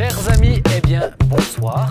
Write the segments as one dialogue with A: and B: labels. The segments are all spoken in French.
A: Chers amis, eh bien, bonsoir.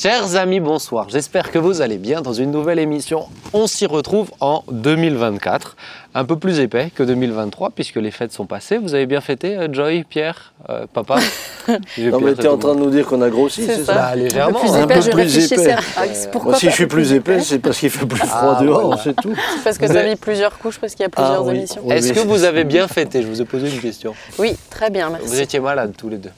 A: Chers amis, bonsoir. J'espère que vous allez bien dans une nouvelle émission. On s'y retrouve en 2024, un peu plus épais que 2023 puisque les fêtes sont passées. Vous avez bien fêté, euh, Joy, Pierre, euh, papa J'ai
B: Non,
A: Pierre,
B: mais t'es en train de nous dire qu'on a grossi,
C: C'est ça.
B: ça
A: Bah, légèrement.
C: plus
A: hein.
B: Un peu plus
C: réfléchissais
B: épais.
C: ah, pourquoi
B: Moi, si je suis plus épais, c'est parce qu'il fait plus froid
A: Ah,
B: dehors,
A: voilà.
B: c'est tout.
C: Parce que
A: avez-
C: mis plusieurs couches, parce qu'il y a plusieurs
B: oui.
C: émissions.
B: Oui,
A: Est-ce que vous
B: ça.
A: avez bien fêté? Je vous ai posé une question.
C: Oui, très bien, merci.
A: Vous étiez malades tous les deux.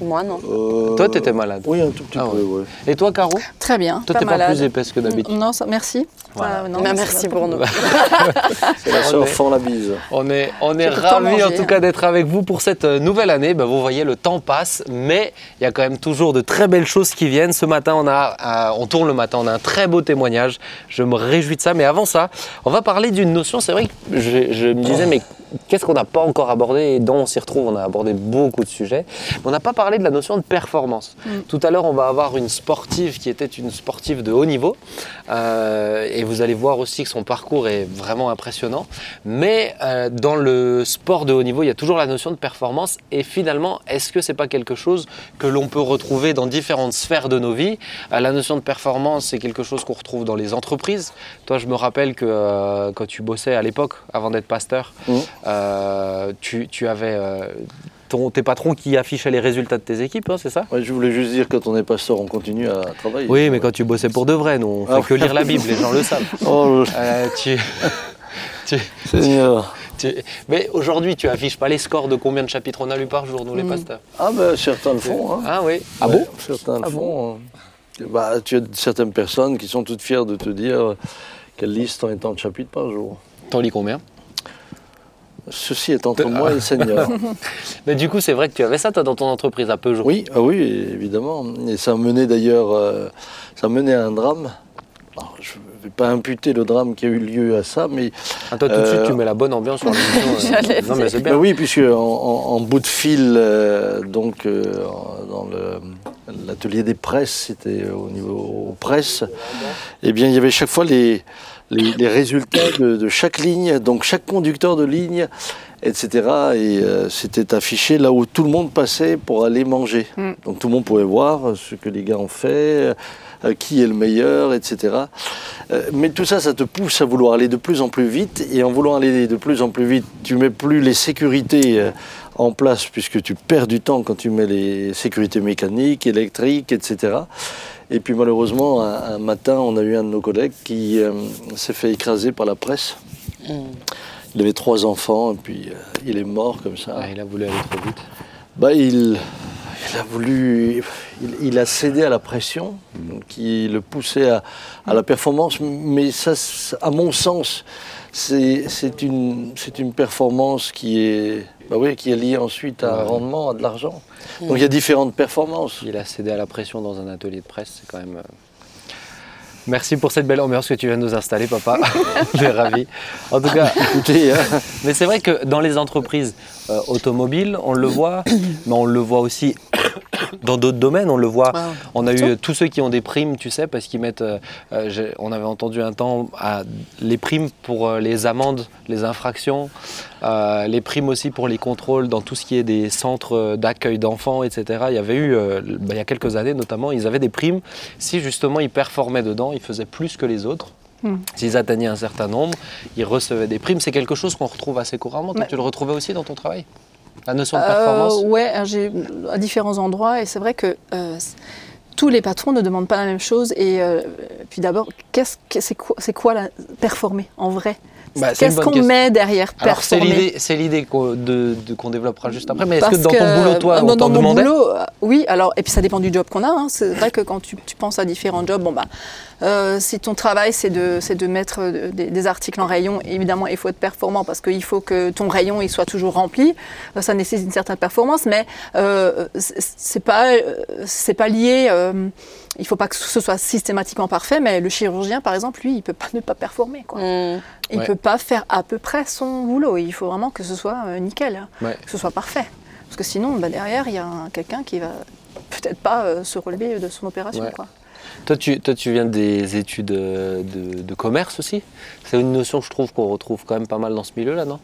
C: Moi, non.
B: Euh,
A: Toi, t'étais malade.
B: Oui, un tout petit
A: Ah
B: peu,
A: ouais.
B: ouais.
A: Et toi, Caro
D: Très bien.
A: Toi,
D: pas
A: t'es pas
D: malade.
A: plus épaisse que d'habitude.
D: Non, ça- merci.
A: Voilà.
D: Ah, non,
C: Mais
D: ça
C: merci pour nous.
B: C'est la
A: On
B: fend la bise.
A: On est, on est ravis en tout cas d'être avec vous pour cette euh, nouvelle année. Ben, vous voyez, le temps passe, mais il y a quand même toujours de très belles choses qui viennent. Ce matin, on, a, euh, on tourne le matin, on a un très beau témoignage. Je me réjouis de ça. Mais avant ça, on va parler d'une notion. C'est vrai que je, je me disais, mais qu'est-ce qu'on n'a pas encore abordé et dont on s'y retrouve? On a abordé beaucoup de sujets. Mais on n'a pas parlé de la notion de performance. Tout à l'heure, on va avoir une sportive qui était une sportive de haut niveau. Euh, et vous allez voir aussi que son parcours est vraiment impressionnant. Mais euh, dans le sport de haut niveau, il y a toujours la notion de performance. Et finalement, est-ce que c'est pas quelque chose que l'on peut retrouver dans différentes sphères de nos vies? Euh, La notion de performance, c'est quelque chose qu'on retrouve dans les entreprises. Toi, je me rappelle que euh, quand tu bossais à l'époque, avant d'être pasteur, euh, tu, tu avais ton, tes patrons qui affichaient les résultats de tes équipes, hein, c'est ça
B: Ouais, je voulais juste dire, quand on est pasteur, on continue à travailler.
A: Oui, mais quand tu bossais pour de vrai, nous, on fait
B: Ah
A: que
B: ouais.
A: lire la Bible, les gens le savent.
B: Oh,
A: Euh, tu- tu-
B: Seigneur.
A: tu- mais aujourd'hui, tu affiches pas les scores de combien de chapitres on a lu par jour, nous les
D: Mm.
A: pasteurs
B: Ah ben, certains le font. Hein.
A: Ah oui. Ah bon?
B: Certains
A: Ah
B: le font. hein. Bah, tu as certaines personnes qui sont toutes fières de te dire qu'elles lisent tant et tant de chapitres par jour.
A: T'en lis combien?
B: Ceci est entre moi et le Seigneur.
A: Mais du coup, c'est vrai que tu avais ça, toi, dans ton entreprise à Peugeot.
B: Oui, ah oui, évidemment. Et ça menait d'ailleurs, euh, ça menait à un drame. Alors, je ne vais pas imputer le drame qui a eu lieu à ça, mais
A: Ah, toi, tout de suite,
B: Euh,
A: tu mets la bonne ambiance sur l'émission. euh.
C: J'allais
A: non, mais c'est
B: Ben
A: bien.
B: oui, puisque en, en- en bout de fil, euh, donc euh, dans le- l'atelier des presses, c'était au niveau aux presses, eh bien il y avait chaque fois les, les, les résultats de, de chaque ligne, donc chaque conducteur de ligne, etc. Et euh, c'était affiché là où tout le monde passait pour aller manger.
D: Mm.
B: Donc tout le monde pouvait voir ce que les gars ont fait, euh, qui est le meilleur, etc. Euh, mais tout ça, ça te pousse à vouloir aller de plus en plus vite. Et en voulant aller de plus en plus vite, tu mets plus les sécurités en place puisque tu perds du temps quand tu mets les sécurités mécaniques, électriques, etc. Et puis malheureusement, un, un matin, on a eu un de nos collègues qui euh, s'est fait écraser par la presse. Il avait trois enfants et puis euh, il est mort comme ça.
A: Ah, il a voulu aller trop vite.
B: Bah, il, il a voulu, il, il a cédé à la pression qui le poussait à, à la performance, mais ça, à mon sens, c'est une, c'est une performance qui est, bah oui, qui est liée ensuite à un
A: Ouais.
B: rendement, à de l'argent. Donc il y a différentes performances.
A: Il a cédé à la pression dans un atelier de presse, c'est quand même. euh, Merci pour cette belle ambiance que tu viens de nous installer, papa. On est ravis. En tout cas,
B: Écoutez, hein,
A: Mais c'est vrai que dans les entreprises euh, automobiles, on le voit, mais on le voit aussi dans d'autres domaines. On le voit.
C: Ah,
A: On a eu tous ceux qui ont des primes, tu sais, parce qu'ils mettent. euh, euh, on avait entendu un temps à les primes pour euh, les amendes, les infractions, euh, les primes aussi pour les contrôles dans tout ce qui est des centres d'accueil d'enfants, etc. Il y avait eu, bah, il y a quelques années notamment, ils avaient des primes si justement ils performaient dedans, ils faisaient plus que les autres.
D: Hmm.
A: S'ils atteignaient un certain nombre, ils recevaient des primes. C'est quelque chose qu'on retrouve assez couramment. Toi, tu le retrouvais aussi dans ton travail? La notion de
D: Euh,
A: performance
D: ouais, j'ai à différents endroits et c'est vrai que euh, tous les patrons ne demandent pas la même chose. Et euh, puis d'abord, qu'est-ce que c'est quoi, c'est quoi la performer en vrai?
A: Bah,
D: Qu'est-ce qu'on
A: question.
D: met derrière
A: Alors c'est
D: performer
A: l'idée, c'est l'idée qu'on de- de- qu'on développera juste après. Mais est-ce que dans ton boulot, toi, on
D: dans,
A: t'en
D: dans mon
A: demandait
D: boulot, euh, oui. Alors et puis ça dépend du job qu'on a. hein. C'est vrai que quand tu, tu penses à différents jobs, bon bah, euh, si ton travail c'est de c'est de mettre euh, des, des articles en rayon, évidemment il faut être performant parce qu'il faut que ton rayon il soit toujours rempli. Ça nécessite une certaine performance, mais euh, c'est c'est pas c'est pas lié. euh, il faut pas que ce soit systématiquement parfait, mais le chirurgien, par exemple, lui, il peut pas ne pas performer. Quoi.
C: Hmm.
D: Il
A: Ouais.
D: peut pas faire à peu près son boulot. Il faut vraiment que ce soit euh, nickel,
A: Ouais.
D: que ce soit parfait. Parce que sinon, bah, derrière, il y a un- quelqu'un qui va peut-être pas euh, se relever de son opération.
A: Ouais.
D: Quoi.
A: Toi tu, toi, tu viens des études euh, de, de commerce aussi? C'est une notion, je trouve, qu'on retrouve quand même pas mal dans ce milieu-là, non?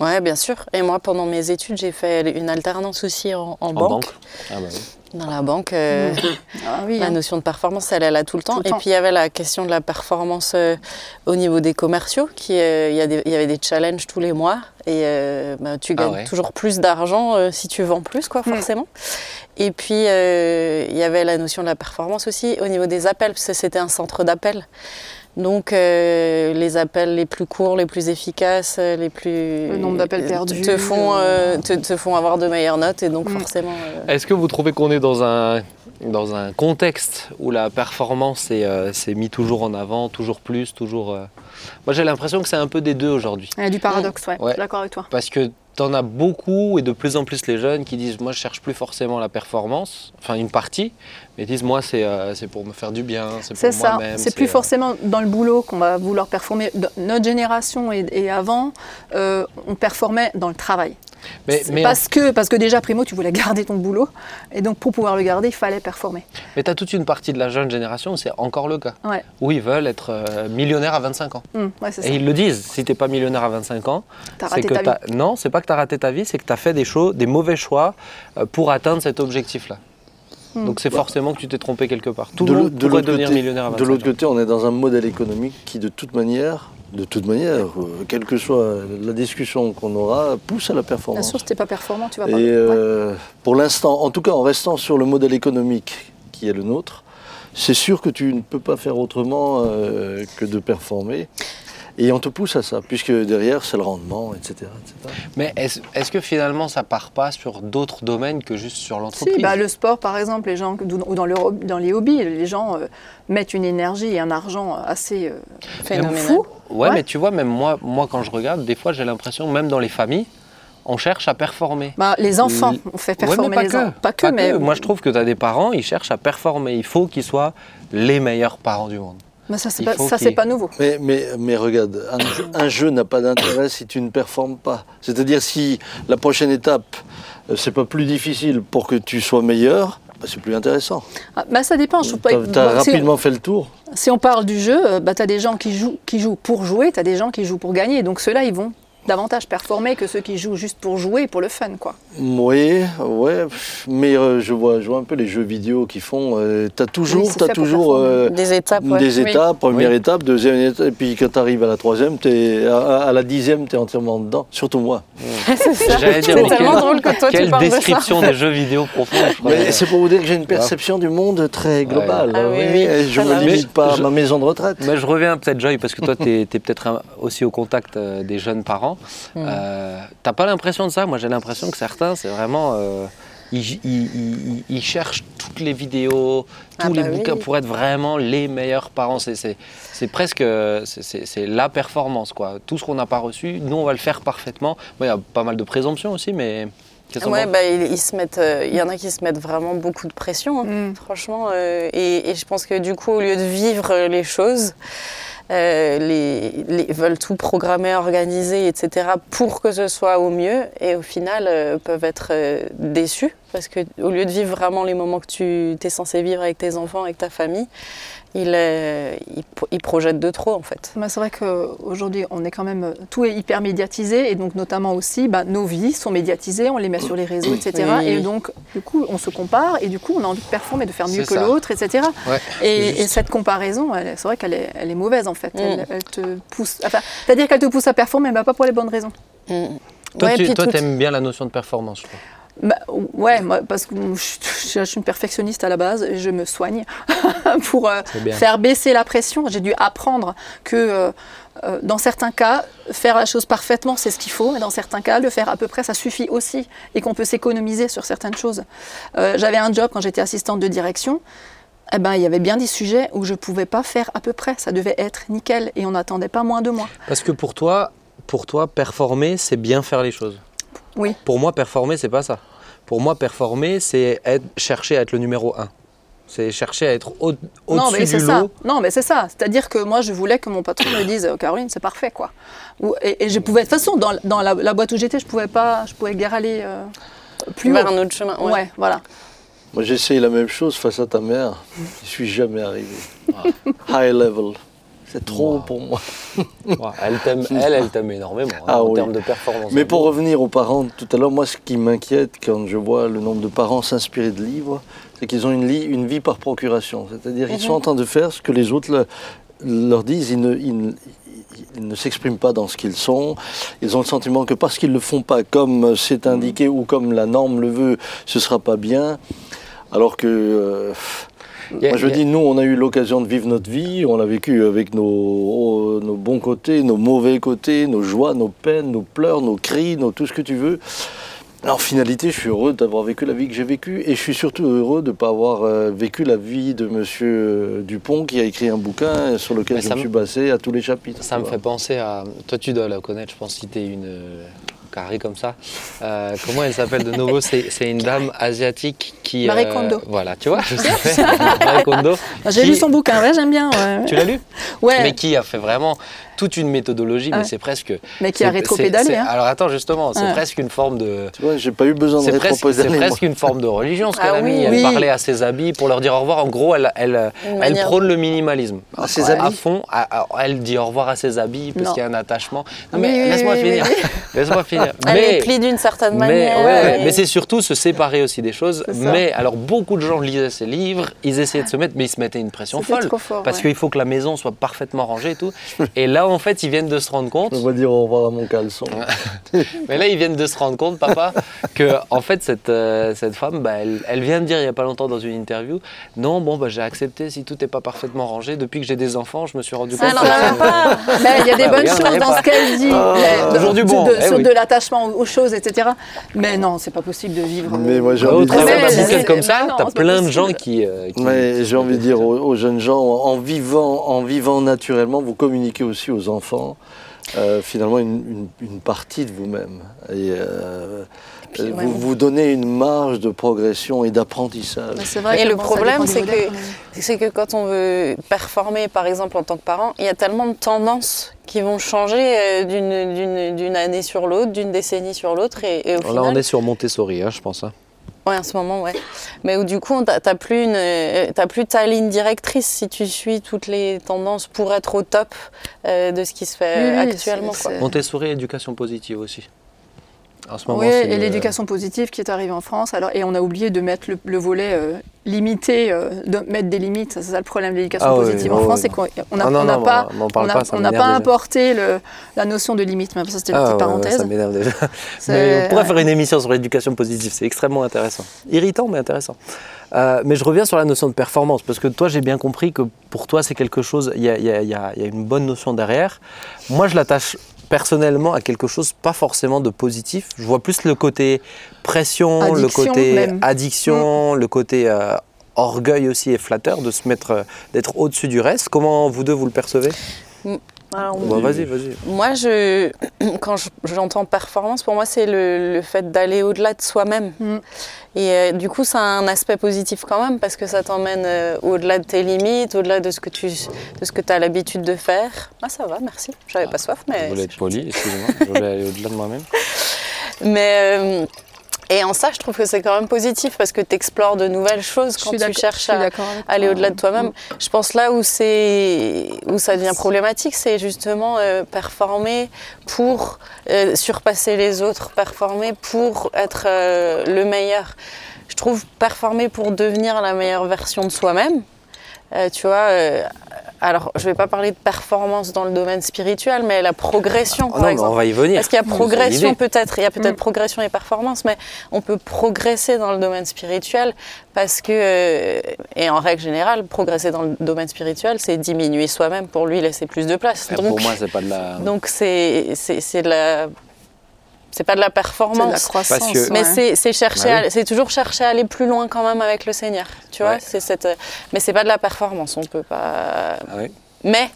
C: Ouais, bien sûr. Et moi, pendant mes études, j'ai fait une alternance aussi en, en
A: En
C: banque.
A: banque. Ah bah oui.
C: Dans la banque, euh,
D: Ah oui,
C: la
D: hein.
C: notion de performance, elle est là tout le temps.
D: Tout le
C: et
D: temps.
C: puis, il y avait la question de la performance euh, au niveau des commerciaux. Qui, euh, il, y a des- il y avait des challenges tous les mois. Et euh, bah, tu
A: Ah
C: gagnes
A: ouais.
C: toujours plus d'argent euh, si tu vends plus, quoi,
D: Mm.
C: forcément. Et puis, euh, il y avait la notion de la performance aussi au niveau des appels, parce que c'était un centre d'appel. Donc, euh, les appels les plus courts, les plus efficaces, euh, les plus.
D: Le nombre d'appels
C: te-
D: perdus,
C: Te font, euh, te, te font avoir de meilleures notes, et donc
D: Mm.
C: forcément. euh,
A: Est-ce que vous trouvez qu'on est dans un, dans un contexte où la performance est, euh, c'est mis toujours en avant, toujours plus, toujours... euh, Moi j'ai l'impression que c'est un peu des deux aujourd'hui.
D: Il y a du paradoxe, ouais.
A: Ouais.
D: Je suis d'accord avec toi.
A: Parce que t'en as beaucoup et de plus en plus les jeunes qui disent moi je cherche plus forcément la performance, enfin une partie, mais ils disent moi c'est euh, pour me faire du bien, c'est
D: C'est
A: pour
D: ça.
A: moi-même.
D: C'est plus
A: euh,
D: forcément dans le boulot qu'on va vouloir performer. Dans notre génération et, et avant, euh, on performait dans le travail.
A: Mais,
D: C'est
A: mais,
D: parce, que, parce que déjà, primo, tu voulais garder ton boulot. Et donc, pour pouvoir le garder, il fallait performer.
A: mais tu as toute une partie de la jeune génération où c'est encore le cas,
D: Ouais,
A: où ils veulent être euh, millionnaires à 25 ans.
D: Hum, ouais c'est ça.
A: Et ils le disent, si t'es pas millionnaire à 25 ans,
D: T'as
A: c'est
D: raté
A: que
D: ta vie.
A: non, c'est pas que tu as raté ta vie, c'est que tu as fait des, choses, des mauvais choix euh, pour atteindre cet objectif-là.
D: Hmm.
A: Donc c'est forcément que tu t'es trompé quelque part. Tout
B: De
A: le monde devenir
B: côté-
A: millionnaire à 25
B: De l'autre
A: ans.
B: côté, on est dans un modèle économique qui, de toute manière, de toute manière, euh, quelle que soit la discussion qu'on aura, pousse à la
D: Bien
B: performance.
D: sûr, si t'es pas performant, tu vas
B: Et
D: pas. Ouais.
B: euh, pour l'instant, en tout cas en restant sur le modèle économique qui est le nôtre, c'est sûr que tu ne peux pas faire autrement euh, que de performer. Et on te pousse à ça, puisque derrière, c'est le rendement, etc. etc.
A: Mais est-ce que finalement ça part pas sur d'autres domaines que juste sur l'entreprise?
D: Si, bah, le sport, par exemple, les gens, ou dans, le hob- dans les hobbies, les gens euh, mettent une énergie et un argent assez euh,
C: phénoménal.
D: fou?
A: Ouais,
D: Ouais.
A: mais tu vois, même moi, moi quand je regarde, des fois j'ai l'impression, même dans les familles, on cherche à performer.
D: Bah, les enfants, on fait
A: Ouais,
D: performer
A: mais pas
D: les
A: que.
D: enfants. Pas que, mais.
A: Moi je trouve que tu as des parents, ils cherchent à performer. Il faut qu'ils soient les meilleurs parents du monde.
D: Mais ça, c'est pas, ça, pas nouveau.
B: Mais, mais, mais regarde, un jeu, un jeu n'a pas d'intérêt si tu ne performes pas. C'est-à-dire si la prochaine étape, euh, c'est pas plus difficile pour que tu sois meilleur, bah, c'est plus intéressant.
D: Ah, bah, ça dépend. Je trouve pas.
B: Tu as, rapidement fait le tour.
D: Si on parle du jeu, euh, bah, tu as des gens qui jouent, qui jouent pour jouer, tu as des gens qui jouent pour gagner. Donc ceux-là, ils vont davantage performer que ceux qui jouent juste pour jouer, pour le fun. quoi.
B: Oui, ouais, mais euh, je, vois, je vois un peu les jeux vidéo qui font. euh, tu as toujours,
D: Oui,
B: toujours euh,
C: Des étapes, ouais.
B: des
D: Oui.
B: étapes, première
A: Oui.
B: étape, deuxième étape, et puis quand tu arrives à la troisième, t'es, à, à la dixième, tu es entièrement dedans, surtout moi.
C: c'est tellement
A: quelle-
C: drôle que toi tu
A: Quelle
C: parles de ça.
A: description des jeux vidéo profonds. je crois.
B: Mais c'est pour vous dire que j'ai une perception du monde très globale.
C: Ah oui, oui,
B: et je ne me limite
A: Mais
B: pas
A: je-
B: à ma maison de retraite.
A: Mais je reviens peut-être, Joy, parce que toi, tu es, peut-être aussi au contact euh, des jeunes parents.
C: Mm.
A: Euh, T'as pas l'impression de ça? Moi, j'ai l'impression que certains, c'est vraiment. euh, ils, ils- ils- ils cherchent toutes les vidéos, tous
C: Ah
A: les
C: bah oui.
A: bouquins pour être vraiment les meilleurs parents. C'est- presque c'est- la performance. quoi. Tout ce qu'on n'a pas reçu, nous, on va le faire parfaitement. Bon, Il y a pas mal de présomptions aussi, mais. qu'est-ce que t'en
C: Ouais, bah, ils, ils se mettent, euh, il y en a qui se mettent vraiment beaucoup de pression, hein,
D: Mm.
C: franchement. euh, et, et je pense que du coup, au lieu de vivre les choses, euh, les, veulent tout programmer, organiser, etc. pour que ce soit au mieux. Et au final, euh, peuvent être euh, déçus parce que au lieu de vivre vraiment les moments que tu es censé vivre avec tes enfants, avec ta famille, ils, euh, ils, pro- ils projettent de trop en fait.
D: Bah, c'est vrai qu'aujourd'hui, on est quand même. Tout est hyper médiatisé. Et donc, notamment aussi, bah, nos vies sont médiatisées, on les met sur les réseaux, etc.
C: Oui.
D: Et donc, du coup, on se compare. Et du coup, on a envie de performer, de faire mieux que l'autre, etc.
A: Ouais,
D: Et, cette comparaison, c'est vrai qu'elle est, elle est mauvaise en fait.
C: Mm.
D: Elle, elle te pousse. Enfin, c'est-à-dire qu'elle te pousse à performer, mais pas pour les bonnes raisons.
C: Mm.
A: Toi,
C: Ouais,
A: tu toi,
C: tout-
A: t'aimes bien la notion de performance, je crois.
D: Bah, ouais, moi, parce que je, suis une perfectionniste à la base et je me soigne pour euh, faire baisser la pression. J'ai dû apprendre que euh, euh, dans certains cas, faire la chose parfaitement, c'est ce qu'il faut, mais dans certains cas, le faire à peu près, ça suffit aussi et qu'on peut s'économiser sur certaines choses. J'avais un job quand j'étais assistante de direction. Eh ben, il y avait bien des sujets où je ne pouvais pas faire à peu près. Ça devait être nickel et on n'attendait pas moins de moi.
A: Parce que pour toi, pour toi, performer, c'est bien faire les choses.
D: Oui.
A: Pour moi, performer, c'est pas ça. Pour moi, performer, c'est être- chercher à être le numéro un. C'est chercher à être au-
D: Non, mais
A: au-dessus
D: c'est
A: du
D: ça.
A: lot.
D: Non, mais c'est ça. C'est-à-dire que moi, je voulais que mon patron me dise, Euh, Caroline, c'est parfait, quoi. Ou- et, et je pouvais, de toute façon, dans, dans la, la boîte où j'étais, je pouvais pas, je pouvais guère aller euh, plus
C: Vers
D: haut.
C: un autre chemin.
D: Ouais, voilà.
B: Moi, j'ai essayé la même chose face à ta mère. Je suis jamais arrivé. High level. C'est trop
A: Wow.
B: pour moi.
A: Elle t'aime, elle, elle t'aime énormément hein,
B: Ah
A: en
B: oui.
A: termes de performance.
B: Mais pour revenir aux parents, tout à l'heure, moi, ce qui m'inquiète quand je vois le nombre de parents s'inspirer de livres, c'est qu'ils ont une, li- une vie par procuration. C'est-à-dire qu'ils sont en train de faire ce que les autres le- leur disent. Ils ne, ils ne- ils ne s'expriment pas dans ce qu'ils sont. Ils ont le sentiment que parce qu'ils ne le font pas comme c'est indiqué ou comme la norme le veut, ce ne sera pas bien. Alors que... euh,
A: a-
B: moi, je
A: a-
B: dis, nous, on a eu l'occasion de vivre notre vie, on l'a vécu avec nos, nos bons côtés, nos mauvais côtés, nos joies, nos peines, nos pleurs, nos cris, nos, tout ce que tu veux. En finalité, je suis heureux d'avoir vécu la vie que j'ai vécue et je suis surtout heureux de ne pas avoir euh, vécu la vie de Monsieur euh, Dupont qui a écrit un bouquin sur lequel je me suis basé à tous les chapitres.
A: Ça me fait penser à. Toi, tu dois la connaître, je pense, si t'es une. Comme ça. Euh, comment elle s'appelle de nouveau C'est une dame asiatique qui.
D: Marie
A: euh,
D: Kondo.
A: Voilà, tu vois, je savais. Marie Kondo.
D: J'ai lu son bouquin, ouais, j'aime bien. ouais.
A: Tu l'as lu
D: Ouais,
A: Mais qui a fait vraiment toute une méthodologie, mais c'est presque.
D: mais qui a
A: c'est-
D: rétropédalé.
A: c'est-
D: hein.
A: Alors attends, justement, c'est
D: Ouais.
A: presque une forme de.
B: Tu vois, j'ai pas eu besoin de
A: C'est presque, c'est
B: rétropédaler, moi.
A: presque une forme de religion ce qu'elle
C: Ah
A: a mis.
C: oui.
A: Elle parlait à ses habits pour leur dire au revoir. En gros, elle, elle, elle prône le minimalisme.
B: À ses
A: à
B: habits
A: fond. à- à- elle dit au revoir à ses habits parce qu'il y a un attachement. Non, mais
D: oui,
A: laisse-moi
D: oui,
A: finir.
D: oui,
A: Laisse-moi finir.
C: Elle
A: mais,
C: les plie d'une certaine
A: mais,
C: manière.
A: mais c'est surtout se séparer aussi des choses.
D: C'est.
A: Mais alors, beaucoup de gens lisaient ces livres, ils essayaient de se mettre, mais ils se mettaient une pression folle. parce qu'il faut que la maison soit parfaitement rangée et tout. et là, en fait, ils viennent de se rendre compte.
B: On va dire au revoir à mon caleçon.
A: Mais là, ils viennent de se rendre compte, papa, que en fait, cette, euh, cette femme, bah, elle, elle vient de dire il n'y a pas longtemps dans une interview Non, bon, bah, j'ai accepté si tout n'est pas parfaitement rangé. Depuis que j'ai des enfants, je me suis rendu compte
C: Ah
D: il y a des
A: Ah,
D: bonnes
A: regarde,
D: choses dans
A: pas-
D: ce qu'elle dit.
B: Ah,
A: du
D: de-
A: bon,
D: de-
A: eh oui.
D: de l'attachement aux choses, etc. Mais non, c'est pas possible de vivre.
B: Mais moi, j'ai
A: Au
B: envie de
A: comme ça, t'as plein de gens qui.
B: Mais j'ai envie de dire aux, aux jeunes gens, en vivant, en vivant naturellement, vous communiquez aussi aux enfants euh, finalement une, une- une partie de vous-même. Et, euh,
C: puis, ouais.
B: vous vous donnez une marge de progression et d'apprentissage.
D: C'est vrai
C: Et le problème, c'est que, c'est que quand on veut performer, par exemple, en tant que parent, il y a tellement de tendances qui vont changer euh, d'une- d'une d'une année sur l'autre, d'une décennie sur l'autre. Et, et au
A: Là,
C: final,
A: on est sur Montessori, hein, je pense. hein.
C: Ouais, en ce moment, ouais. Mais où du coup, t'as plus, une, euh, t'as plus ta ligne directrice si tu suis toutes les tendances pour être au top euh, de ce qui se fait
D: Oui,
C: actuellement. quoi.
A: Montessori, éducation positive aussi. En ce moment,
D: Oui, et
A: le-
D: l'éducation positive qui est arrivée en France. Alors, et on a oublié de mettre le, le volet euh, limité, euh, de mettre des limites. C'est ça le problème de l'éducation
A: Ah
D: positive
A: oui,
D: en
A: oui,
D: France, c'est qu'on on n'a
A: Ah
D: on pas, on a-
A: pas,
D: on apporté le- la notion de limite. Mais ça, c'était la
A: Ah,
D: petite
A: ouais,
D: parenthèse.
A: ça m'énerve déjà. Mais on pourrait faire une émission sur l'éducation positive, c'est extrêmement intéressant. Irritant, mais intéressant. Euh, mais je reviens sur la notion de performance, parce que toi, j'ai bien compris que pour toi, c'est quelque chose, y y y il y a une bonne notion derrière. Moi, je l'attache personnellement à quelque chose pas forcément de positif. Je vois plus le côté pression, le côté
D: même.
A: addiction, le côté euh, orgueil aussi et flatteur de se mettre, euh, d'être au-dessus du reste. Comment vous deux, vous le percevez?
C: Alors,
A: Bon, Vas-y, vas-y.
C: Moi, je, quand je- j'entends performance, pour moi, c'est le, le fait d'aller au-delà de soi-même.
D: Mm.
C: Et euh, du coup, ça a un aspect positif quand même, parce que ça t'emmène euh, au-delà de tes limites, au-delà de ce que tu de ce que as l'habitude de faire. Ah, ça va, merci. J'avais pas soif,
A: Je
C: mais.
A: voulais être poli, excusez-moi. Je voulais aller au-delà de moi-même.
C: mais euh, et en ça, je trouve que c'est quand même positif, parce que tu explores de nouvelles choses quand tu cherches à, aller au-delà de toi-même. Je pense là où c'est où ça devient problématique, c'est justement euh, performer pour euh, surpasser les autres, performer pour être euh, le meilleur. Je trouve performer pour devenir la meilleure version de soi-même. tu vois, alors je vais pas parler de performance dans le domaine spirituel, mais la progression,
A: Oh
C: par
A: non,
C: exemple.
A: on va y venir.
C: Parce qu'il y a progression peut-être, il y a peut-être
D: Mm.
C: progression et performance, mais on peut progresser dans le domaine spirituel parce que, euh, et en règle générale, progresser dans le domaine spirituel, c'est diminuer soi-même pour lui laisser plus de place.
A: Mais
C: Donc,
A: Pour moi, c'est pas de la.
C: donc c'est c'est c'est de la c'est pas de la
D: C'est de la
C: performance.
D: croissance.
A: Parce que-
C: Mais
D: ouais.
C: c'est- c'est chercher,
A: Bah oui.
C: c'est toujours chercher à aller plus loin quand même avec le Seigneur, tu vois.
A: Ouais.
C: C'est cette, mais c'est pas de la performance, on peut pas.
A: Ah oui.
C: Mais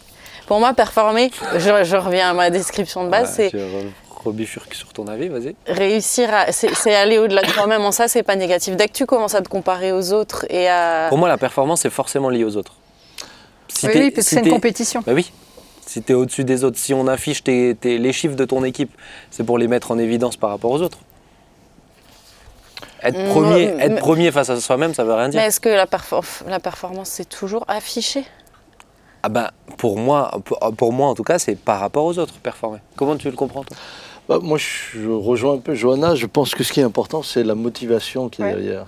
C: pour moi, performer, je, je reviens à ma description de base,
A: Ouais,
C: c'est
A: tu re- rebifurques sur ton avis, vas-y.
C: réussir à c'est c'est aller au-delà de toi-même en ça c'est pas négatif dès que tu commences à te comparer aux autres et à
A: Pour moi, la performance est forcément liée aux autres. Si
D: Oui, parce que
A: si
D: c'est une compétition.
A: Bah oui. Si tu es au-dessus des autres, si on affiche tes- tes- les chiffres de ton équipe, c'est pour les mettre en évidence par rapport aux autres. Être
C: Mm,
A: premier, être premier face à soi-même, ça veut rien dire.
C: Mais est-ce que la, perfor- la performance, c'est toujours affiché
A: Ah ben, pour moi, pour, pour moi en tout cas, c'est par rapport aux autres performer. Comment tu le comprends toi?
B: Bah, moi, je rejoins un peu Johanna. Je pense que ce qui est important, c'est la motivation qui est
D: Ouais.
B: derrière.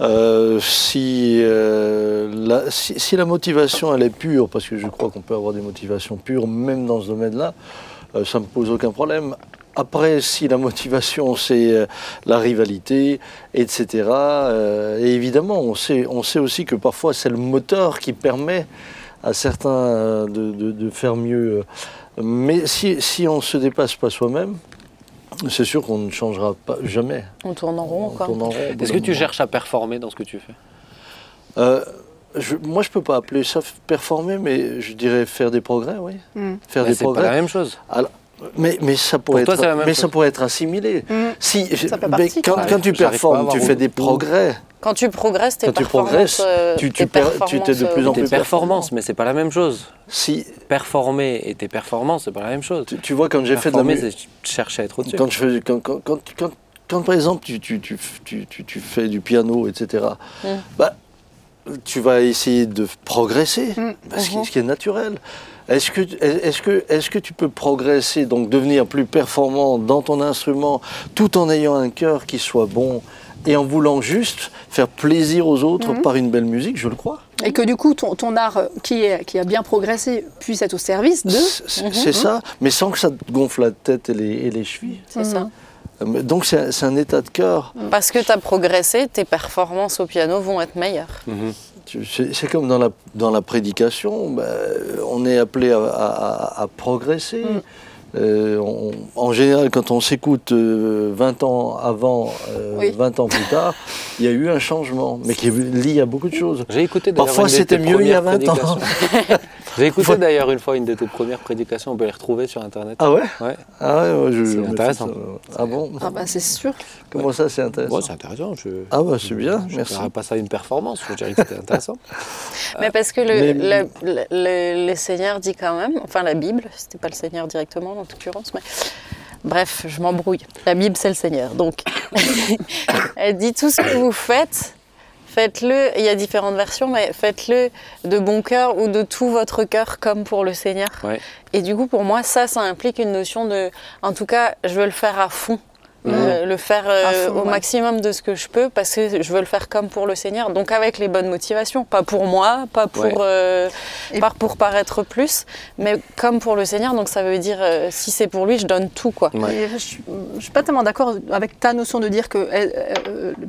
B: Euh, si, euh, la, si, la motivation elle est pure, parce que je crois qu'on peut avoir des motivations pures même dans ce domaine-là, euh, ça ne me pose aucun problème. Après, si la motivation c'est la rivalité, etc., et évidemment, on sait, aussi que parfois c'est le moteur qui permet à certains de faire mieux. Mais si, si on ne se dépasse pas soi-même, c'est sûr qu'on ne changera pas jamais.
C: On tourne en rond,
B: On
C: quoi.
A: Est-ce que tu cherches à performer dans ce que tu fais?
B: Euh, je- Moi, je ne peux pas appeler ça performer, mais je dirais faire des progrès, oui.
D: Mm.
B: Faire
A: Mais
B: des
A: c'est pas la
B: progrès.
A: même chose.
B: Alors, mais, mais, ça pourrait
A: toi,
B: être,
A: c'est la même
B: mais ça
A: chose.
B: pourrait être assimilé.
D: Mm.
B: Si,
D: Ça fait
B: mais quand, tu performes, tu fais des progrès.
C: Quand tu progresses, tes
B: Quand tu progresses,
C: euh,
B: tu-
C: tes
B: tu per- tu t'es de plus en
C: euh,
B: plus
A: performances, mais c'est pas la même chose.
B: Si,
A: Performer et tes performances, c'est pas la même chose.
B: tu, tu vois, quand j'ai fait de la
A: Performer,
B: musique.
A: c'est chercher à être au-dessus.
B: Quand, je fais, quand, quand, quand, quand- quand, par exemple tu, tu, tu, tu, tu- tu fais du piano, etc.,
C: Mm.
B: bah, tu vas essayer de progresser,
D: Mm.
B: bah, ce, qui, ce qui est naturel. Est-ce que, est que, est que tu peux progresser, donc devenir plus performant dans ton instrument, tout en ayant un cœur qui soit bon et en voulant juste faire plaisir aux autres
D: Mhm.
B: par une belle musique Je le crois.
D: Et que du coup, ton, ton art euh, qui, est, qui a bien progressé puisse être au service de.
B: C'est c'est- ça, mais sans que ça te gonfle la tête et les, et les chevilles.
C: C'est ça.
B: Euh, Donc c'est un état de cœur.
C: Parce que tu as progressé, tes performances au piano vont être meilleures.
A: Mhm.
B: C'est comme dans la, dans la prédication, ben, on est appelé à, à- à progresser. Euh, on- en général, quand on s'écoute euh, 20 ans avant, euh,
D: Oui.
B: 20 ans plus tard, il y a eu un changement, mais qui est lié à beaucoup de choses.
A: J'ai écouté
B: Parfois, c'était mieux il y a
A: premières
B: 20 ans.
A: J'ai écouté d'ailleurs une fois une de tes premières prédications, on peut les retrouver sur internet.
B: Ah ouais
A: Ouais.
B: Ah ouais, ouais, je,
A: C'est
B: je
A: intéressant.
B: ça. Ah bon
D: Ah bah c'est sûr.
B: Comment ça, c'est intéressant
A: Ouais, c'est intéressant. Je...
B: Ah bah c'est bien,
A: je
B: merci.
A: dirais pas ça une performance, je dirais que c'était intéressant.
C: Mais parce que le,
B: Mais-
C: le, le- le- le Seigneur dit quand même, enfin la Bible, c'était pas le Seigneur directement en l'occurrence, mais bref, je m'embrouille. La Bible, c'est le Seigneur. Donc, elle dit tout ce que vous faites, faites-le, il y a différentes versions, mais faites-le de bon cœur ou de tout votre cœur comme pour le Seigneur.
A: Ouais.
C: Et du coup, pour moi, ça, ça implique une notion de, en tout cas, je veux le faire à fond. Euh, le faire euh,
D: fond,
C: au
D: ouais.
C: maximum de ce que je peux parce que je veux le faire comme pour le Seigneur donc avec les bonnes motivations pas pour moi pas pour
A: Ouais.
C: euh,
D: Et-
C: pas pour paraître plus mais comme pour le Seigneur donc ça veut dire euh, si c'est pour lui je donne tout quoi
A: Ouais.
D: Et je, suis- je suis pas tellement d'accord avec ta notion de dire que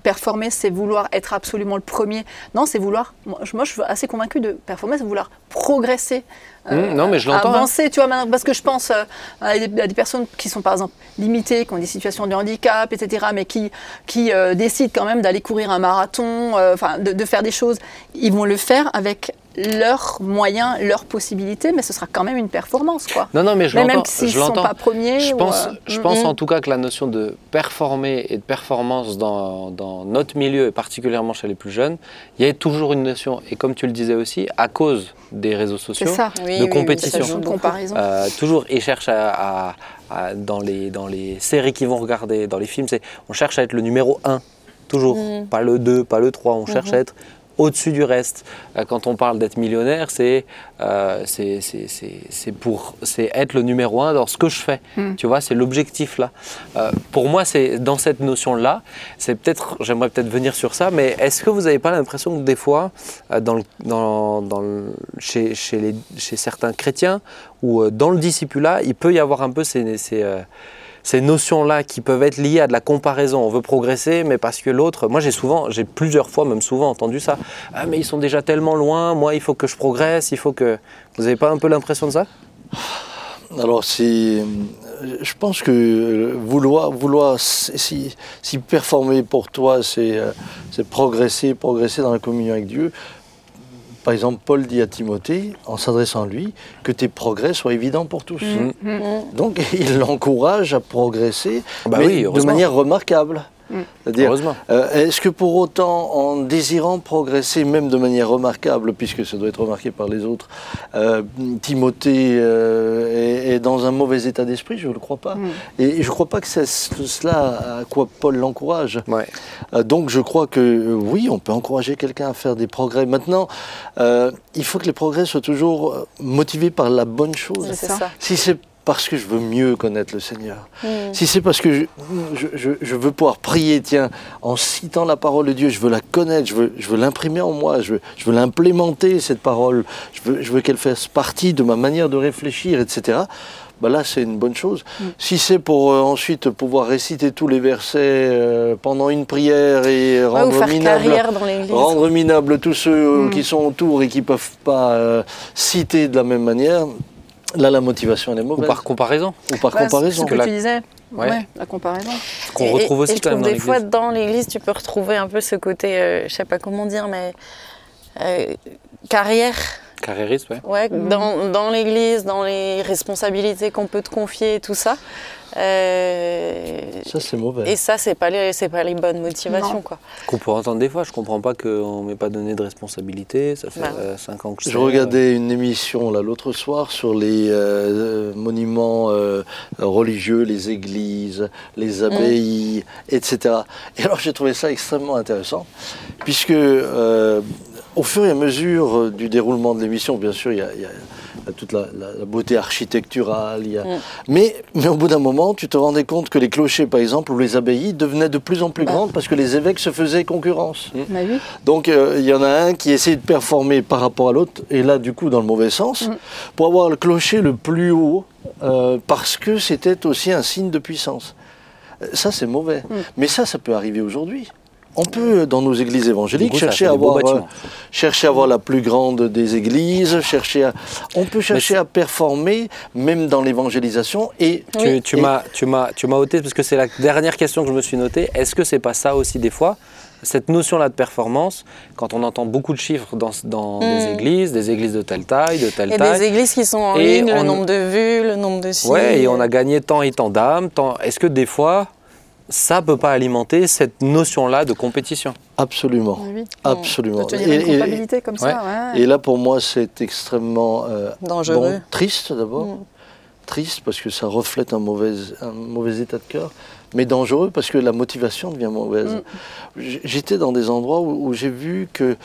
D: performer, c'est vouloir être absolument le premier. Non, c'est vouloir. Moi, je moi, je suis assez convaincue de performer, c'est vouloir progresser.
A: Mmh, non, mais je l'entends,
D: Avancer, tu vois, parce que je pense euh, à, des, à des personnes qui sont par exemple limitées, qui ont des situations de handicap, etc., mais qui, qui euh, décident quand même d'aller courir un marathon, euh, de faire des choses. Ils vont le faire avec leurs moyens, leurs possibilités, mais ce sera quand même une performance, quoi.
A: Non, non, mais je
D: Mais
A: l'entends.
D: même s'ils
A: je
D: ne sont pas premiers.
A: Je pense,
D: euh,
A: je
C: mm,
A: pense
C: mm.
A: en tout cas que la notion de performer et de performance dans, dans notre milieu, et particulièrement chez les plus jeunes, il y a toujours une notion, et comme tu le disais aussi, à cause des réseaux sociaux,
D: ça.
C: Oui,
A: de
C: oui, oui,
A: compétition.
C: ça joue
D: de
C: beaucoup.
D: comparaison.
A: euh, toujours, ils cherchent à, à- à- dans, les, dans les séries qu'ils vont regarder, dans les films, c'est on cherche à être le numéro 1, toujours.
C: Mm.
A: Pas le 2, pas le 3, on cherche à être au-dessus du reste. Euh, Quand on parle d'être millionnaire, c'est euh, pour être le numéro un dans ce que je fais.
D: Mm.
A: Tu vois, c'est l'objectif là. Euh, pour moi, c'est dans cette notion là. C'est peut-être, j'aimerais peut-être venir sur ça, mais est-ce que vous n'avez pas l'impression que des fois, euh, dans le- dans, dans le- chez, chez, les, chez certains chrétiens ou dans le discipulat, il peut y avoir un peu ces, ces, ces notions-là qui peuvent être liées à de la comparaison. On veut progresser, mais parce que l'autre. Moi, j'ai souvent, j'ai plusieurs fois, même souvent entendu ça. Ah, mais ils sont déjà tellement loin. Moi, il faut que je progresse. Il faut que. Vous n'avez pas un peu l'impression de ça?
B: Alors, c'est, je pense que euh, vouloir, vouloir si, si performer pour toi, euh, c'est progresser, progresser dans la communion avec Dieu. Par exemple, Paul dit à Timothée, en s'adressant à lui, que tes progrès soient évidents pour tous.
A: Mm.
C: Mm.
B: Donc, il l'encourage à progresser,
A: Bah
B: mais
A: oui,
B: de manière remarquable. C'est-à-dire,
A: Heureusement.
B: euh, est-ce que pour autant, en désirant progresser, même de manière remarquable, puisque ça doit être remarqué par les autres, euh, Timothée euh, est, est dans un mauvais état d'esprit? Je ne le crois pas. Et, et je ne crois pas que c'est ce- cela à quoi Paul l'encourage.
A: Ouais.
B: Euh, donc je crois que oui, on peut encourager quelqu'un à faire des progrès. Maintenant, euh, il faut que les progrès soient toujours motivés par la bonne chose.
C: C'est
D: ça.
C: ça.
B: Si c'est parce que je veux mieux connaître le Seigneur,
C: Mm.
B: si c'est parce que je, je- je- je veux pouvoir prier, tiens, en citant la parole de Dieu, je veux la connaître, je veux, je veux l'imprimer en moi, je veux, je veux l'implémenter, cette parole, je veux, je veux qu'elle fasse partie de ma manière de réfléchir, etc. Bah là, c'est une bonne chose. Si c'est pour euh, ensuite pouvoir réciter tous les versets euh, pendant une prière et
C: Ouais,
B: rendre
C: faire
B: minable,
C: carrière dans l'église.
B: rendre minable tous ceux euh,
D: Mm.
B: qui sont autour et qui ne peuvent pas euh, citer de la même manière, là, la motivation, elle est
A: Ou
B: mauvaise.
A: par comparaison.
B: Ou par
D: Bah,
B: comparaison.
D: Ce que
A: la-
D: tu disais,
A: Ouais.
D: ouais, la comparaison.
A: Qu'on
C: Et-
A: retrouve
C: et-
A: aussi
C: et je
A: quand même
C: trouve
A: dans
C: des fois dans l'église, tu peux retrouver un peu ce côté, euh, je sais pas comment dire, mais euh, carrière.
A: Carriériste, ouais.
C: Ouais,
D: Mhm.
C: dans, dans l'église, dans les responsabilités qu'on peut te confier et tout ça. Euh,
B: Ça, c'est mauvais.
C: et ça, c'est pas les, c'est pas les bonnes motivations,
D: Non.
C: quoi.
A: Qu'on peut entendre des fois. Je comprends pas qu'on ne m'ait pas donné de responsabilité. Ça fait
C: Bah.
A: 5 ans que je
B: Je regardais une émission là l'autre soir sur les euh, monuments euh, religieux, les églises, les abbayes, etc. Et alors j'ai trouvé ça extrêmement intéressant, puisque euh, au fur et à mesure du déroulement de l'émission, bien sûr, il y a, y a toute la, la- la beauté architecturale, il y a-
C: Mm.
B: mais, mais au bout d'un moment, tu te rendais compte que les clochers, par exemple, ou les abbayes devenaient de plus en plus
C: Bah.
B: grandes parce que les évêques se faisaient concurrence.
D: Bah oui.
B: Donc euh, il y en a un qui essaie de performer par rapport à l'autre, et là du coup dans le mauvais sens,
D: Mm.
B: pour avoir le clocher le plus haut, euh, parce que c'était aussi un signe de puissance. Euh, Ça c'est mauvais.
D: Mm.
B: Mais ça, ça peut arriver aujourd'hui. On peut, dans nos églises évangéliques,
A: coup,
B: chercher à, avoir, euh, chercher à avoir la plus grande des églises, chercher à... On peut chercher à performer, même dans l'évangélisation, et
A: Tu,
C: Oui.
A: tu
B: Et-
A: m'as, tu m'as, tu m'as ôté parce que c'est la dernière question que je me suis notée. Est-ce que c'est pas ça aussi des fois cette notion-là de performance, quand on entend beaucoup de chiffres dans, dans des
C: Mm.
A: églises, des églises de telle taille, de telle
C: Et
A: taille.
C: des églises qui sont en
A: Et
C: ligne,
A: on-
C: le nombre de vues, le nombre de signes.
A: Ouais, et on a gagné tant et tant d'âmes. tant- Est-ce que des fois, ça peut pas alimenter cette notion-là de compétition
B: absolument,
D: Oui, oui.
B: absolument.
D: De
B: Et-
D: une
B: et-
D: comptabilité comme ça, ouais.
B: Et là, pour moi, c'est extrêmement euh,
C: Dangereux.
B: bon, triste d'abord.
C: Mm.
B: Triste parce que ça reflète un mauvais, un mauvais état de cœur, mais dangereux parce que la motivation devient mauvaise. J- J'étais dans des endroits où, où j'ai vu que, euh,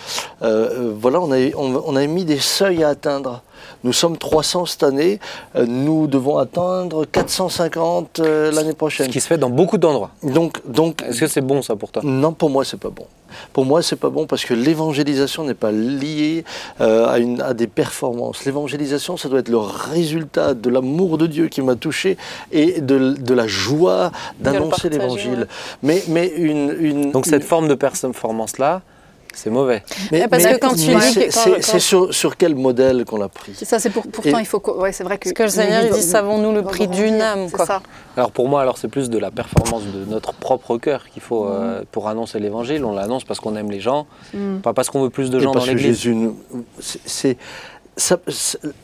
B: euh, voilà, on avait, on, on avait mis des seuils à atteindre. Nous sommes 300 cette année, euh, nous devons atteindre 450 euh, l'année
A: Ce
B: prochaine.
A: qui se fait dans beaucoup d'endroits.
B: Donc, donc
A: Est-ce que c'est bon ça pour toi?
B: Non, pour moi, c'est pas bon. Pour moi, c'est pas bon parce que l'évangélisation n'est pas liée euh, à, une, à des performances. L'évangélisation, ça doit être le résultat de l'amour de Dieu qui m'a touché et de, de la joie d'annoncer l'évangile.
C: ouais.
B: Mais, mais une, une-
A: Donc cette
B: une-
A: forme de performance-là, c'est mauvais.
B: mais-
C: Ouais, parce
B: mais
C: que quand tu dis
B: c'est- sur, sur quel modèle qu'on l'a pris
D: C'est ça, c'est pour, pourtant
B: Et-
D: il faut que, ouais, c'est vrai que.
C: Parce que le Seigneur, il dit, savons-nous le prix d'une âme, quoi.
D: ça.
A: Alors pour moi, alors c'est plus de la performance de notre propre cœur qu'il faut euh, pour annoncer l'évangile. On l'annonce parce qu'on aime les gens,
D: Mm.
A: pas parce qu'on veut plus de
B: Et
A: gens dans
B: parce que
A: l'église.
B: C'est-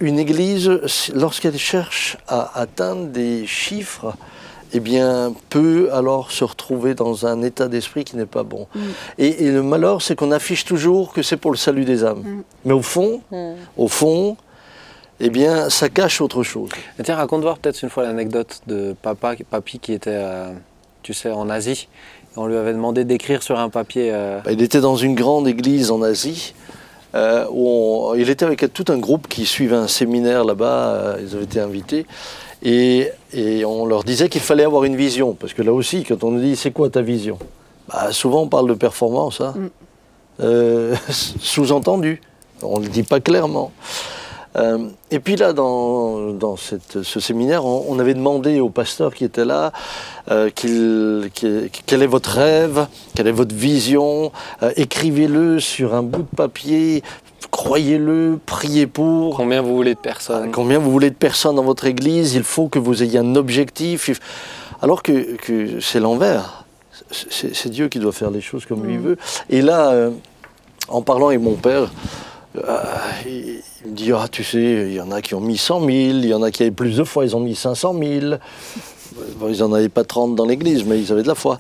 B: une église lorsqu'elle cherche à atteindre des chiffres. Eh bien, peut alors se retrouver dans un état d'esprit qui n'est pas bon.
D: Mm.
B: Et, et le malheur, c'est qu'on affiche toujours que c'est pour le salut des âmes.
D: Mm.
B: Mais au fond,
C: Mm.
B: au fond, eh bien, ça cache autre chose.
A: Et Tiens, raconte voir peut-être une fois l'anecdote de papa, papy qui était, euh, tu sais, en Asie. Et on lui avait demandé d'écrire sur un papier. euh,
B: Bah, Il était dans une grande église en Asie. euh, où on- il était avec tout un groupe qui suivait un séminaire là-bas. euh, ils avaient été invités. Et, et on leur disait qu'il fallait avoir une vision. Parce que là aussi, quand on nous dit c'est quoi ta vision? Bah, Souvent on parle de performance. hein.
D: Mm.
B: Euh, Sous-entendu. On ne le dit pas clairement. Euh, et puis là, dans, dans cette- ce séminaire, on, on avait demandé au pasteur qui était là euh, qu'il- qu'il- quel est votre rêve, quelle est votre vision, euh, écrivez-le sur un bout de papier, croyez-le, priez pour.
A: Combien vous voulez de personnes
B: Combien vous voulez de personnes dans votre église Il faut que vous ayez un objectif. Alors que, que c'est l'envers. C'est Dieu qui doit faire les choses comme lui veut. Et là, euh, en parlant avec mon père, euh, il, il me dit Ah, tu sais, il y en a qui ont mis 100 000, il y en a qui avaient plus de foi, ils ont mis 500 000. Bon, ils n'en avaient pas 30 dans l'église, mais ils avaient de la foi.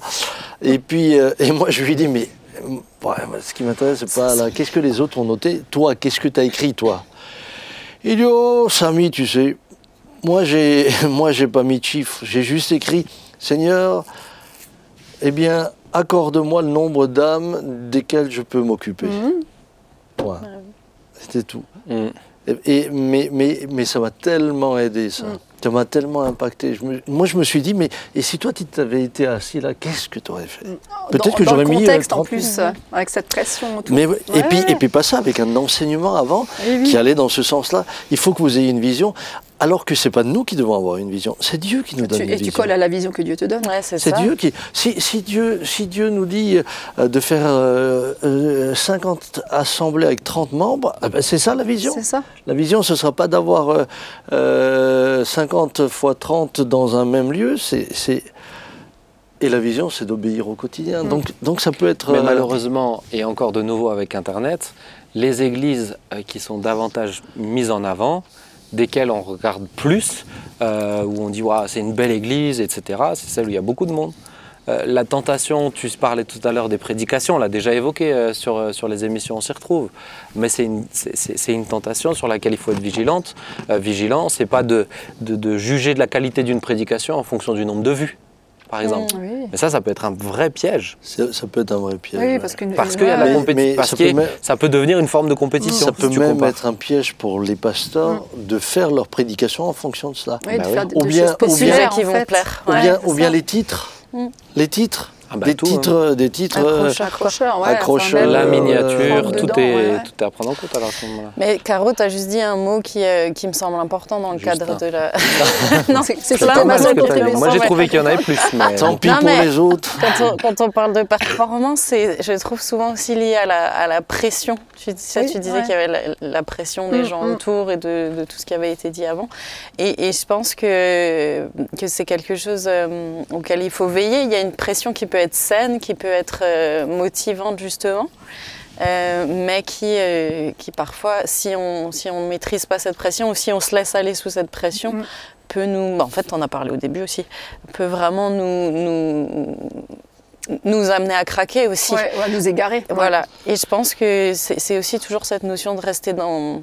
B: Et puis, euh, et moi, je lui dis, mais ouais, moi, ce qui m'intéresse, c'est pas là, qu'est-ce que les autres ont noté Toi, qu'est-ce que tu as écrit, toi Il dit, oh, Samy, tu sais, moi, j'ai, moi, j'ai pas mis de chiffres, j'ai juste écrit, Seigneur, eh bien, accorde-moi le nombre d'âmes desquelles je peux m'occuper. Voilà. C'était tout.
A: Mm.
B: Et, et- mais, mais, mais ça m'a tellement aidé, ça. Ça m'a tellement impacté. Je me- moi, je me suis dit, mais et si toi, tu t'avais été assis là, qu'est-ce que tu aurais fait Peut-être
D: Dans-
B: que
D: dans
B: j'aurais
D: le
B: mis. euh,
D: contexte en
B: 30
D: plus, euh, avec cette pression. Tout.
B: Mais, ouais, et, puis, et puis pas ça, avec un enseignement avant
D: oui.
B: qui allait dans ce sens-là. Il faut que vous ayez une vision, alors que c'est pas nous qui devons avoir une vision, c'est Dieu qui nous donne
D: Tu-
B: une
D: et tu
B: vision.
D: colles à la vision que Dieu te donne.
C: Ouais, c'est.
B: Dieu qui. Si, si Dieu, si Dieu nous dit euh, de faire euh, euh, 50 assemblées avec 30 membres, eh ben, c'est ça la vision.
D: C'est ça.
B: La vision, ce ne sera pas d'avoir euh, euh, 50 fois 30 dans un même lieu. c'est Et la vision, c'est d'obéir au quotidien. Donc, donc ça peut être.
A: Mais
B: euh,
A: malheureusement, et encore de nouveau avec Internet, les églises euh, qui sont davantage mises en avant, desquelles on regarde plus, euh, où on dit c'est une belle église, etc., c'est celle où il y a beaucoup de monde. Euh, la tentation, tu parlais tout à l'heure des prédications, on l'a déjà évoqué euh, sur, les émissions, on s'y retrouve. Mais c'est une, tentation sur laquelle il faut être vigilante. Vigilant, c'est pas de juger de la qualité d'une prédication en fonction du nombre de vues, par exemple.
D: Oui.
A: Mais ça, ça peut être un vrai piège.
B: ça peut être un vrai piège.
D: Oui, parce
A: qu'il y a la compétition. Parce
B: ça
A: que
B: peut même-
A: ça peut devenir une forme de compétition.
B: Ça peut même être un piège pour les pasteurs de faire leur prédication en fonction de cela.
D: Oui,
A: Bah
D: de
A: oui.
D: faire des,
B: Ou
D: des
B: bien-
D: choses
B: ou bien-
D: populaires
C: qui vont
D: fait.
C: plaire.
B: Ou
C: Ouais,
B: bien,
C: c'est
B: ou bien
C: ça.
B: les titres.
C: Mm.
B: Les titres.
A: Ah bah
B: des,
A: tout, hein.
B: titres des titres. euh,
C: Accrocheur.
D: Accrocheur, ouais,
B: Accrocheur,
D: enfin, même,
A: La
B: euh,
A: miniature, tout,
D: dedans,
A: est,
D: ouais,
A: tout est à prendre en compte alors à ce moment-là.
C: Mais Caro, tu as juste dit un mot qui, euh, qui me semble important dans le cadre de la. non,
D: C'est-
C: plein de
A: Moi j'ai trouvé qu'il y en avait plus. Mais...
B: Tant pis
C: Non,
B: pour
C: mais-
B: les autres.
C: Quand on, quand on parle de performance, c'est, je trouve souvent aussi lié à la, à la pression. Tu, ça,
D: Oui,
C: tu disais
D: ouais.
C: qu'il y avait la, la pression des
D: Mm,
C: gens
D: mm.
C: autour et de, de tout ce qui avait été dit avant. Et, et je pense que, que c'est quelque chose euh, auquel il faut veiller. Il y a une pression qui peut être saine, qui peut être euh, motivante justement. euh, mais qui, euh, qui parfois, si on si on maîtrise pas cette pression ou si on se laisse aller sous cette pression,
D: Mm.
C: peut nous, bah, en fait, on a parlé au début aussi, peut vraiment nous, nous, nous amener à craquer aussi.
D: Ouais, ouais, nous égarer.
C: Voilà. Et je pense que c'est aussi toujours cette notion de rester dans,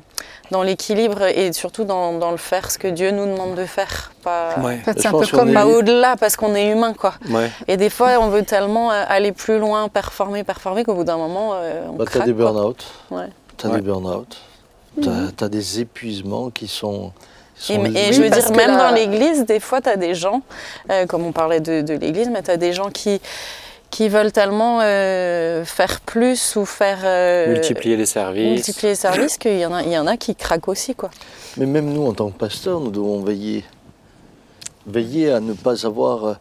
C: dans l'équilibre et surtout dans, dans le faire ce que Dieu nous demande de faire. Pas,
A: Ouais.
D: En fait,
B: Je
D: c'est un peu comme
B: est-
C: au-delà parce qu'on est humain, quoi.
A: Ouais.
C: Et des fois, on veut tellement euh, aller plus loin, performer, performer, qu'au bout d'un moment, euh, on
B: Bah, t'as
C: craque.
B: des
C: quoi.
B: burn-out.
C: Ouais.
B: T'as
A: Ouais.
B: des burn-out. T'as as des épuisements qui sont.
C: Et, je veux dire, même dans l'église, des fois, tu as des gens, euh, comme on parlait de, de l'église, mais tu as des gens qui, qui veulent tellement euh, faire plus ou faire. euh,
A: Multiplier les services.
C: multiplier les services qu'il y, en a- il y en a qui craquent aussi. Quoi.
B: Mais même nous, en tant que pasteurs, nous devons veiller. Veiller à ne pas avoir.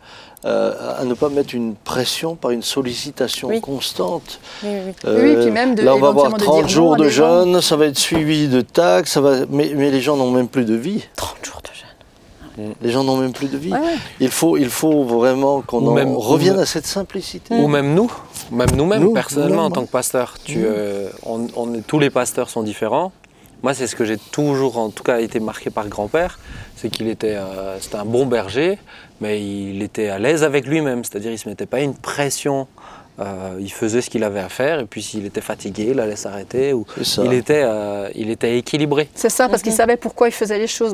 B: euh, à ne pas mettre une pression par une sollicitation
C: Oui.
B: constante.
C: Oui, oui.
D: Oui, puis même de-
B: là, on va avoir
D: éventuellement de
B: 30
D: dire non
B: jours de
D: gens.
B: jeûne, ça va être suivi de taxes, ça va... mais, mais les gens n'ont même plus de vie.
C: 30 jours de jeûne.
B: Les gens n'ont même plus de vie.
D: Ouais.
B: Il, faut, il faut vraiment qu'on
A: Ou
B: en
A: même-
B: revienne
A: ou-
B: à cette simplicité.
A: Ou même nous, même nous-mêmes,
B: Nous,
A: personnellement, en tant que pasteur. Tu,
B: Nous.
A: euh, on, on est- tous les pasteurs sont différents. Moi, c'est ce que j'ai toujours, en tout cas, été marqué par grand-père, c'est qu'il était, euh, c'était un bon berger, mais il était à l'aise avec lui-même, c'est-à-dire il se mettait pas une pression. Euh, il faisait ce qu'il avait à faire, et puis s'il était fatigué, il allait s'arrêter. Ou il était, euh, il était équilibré.
D: C'est ça, parce qu'il savait pourquoi il faisait les choses.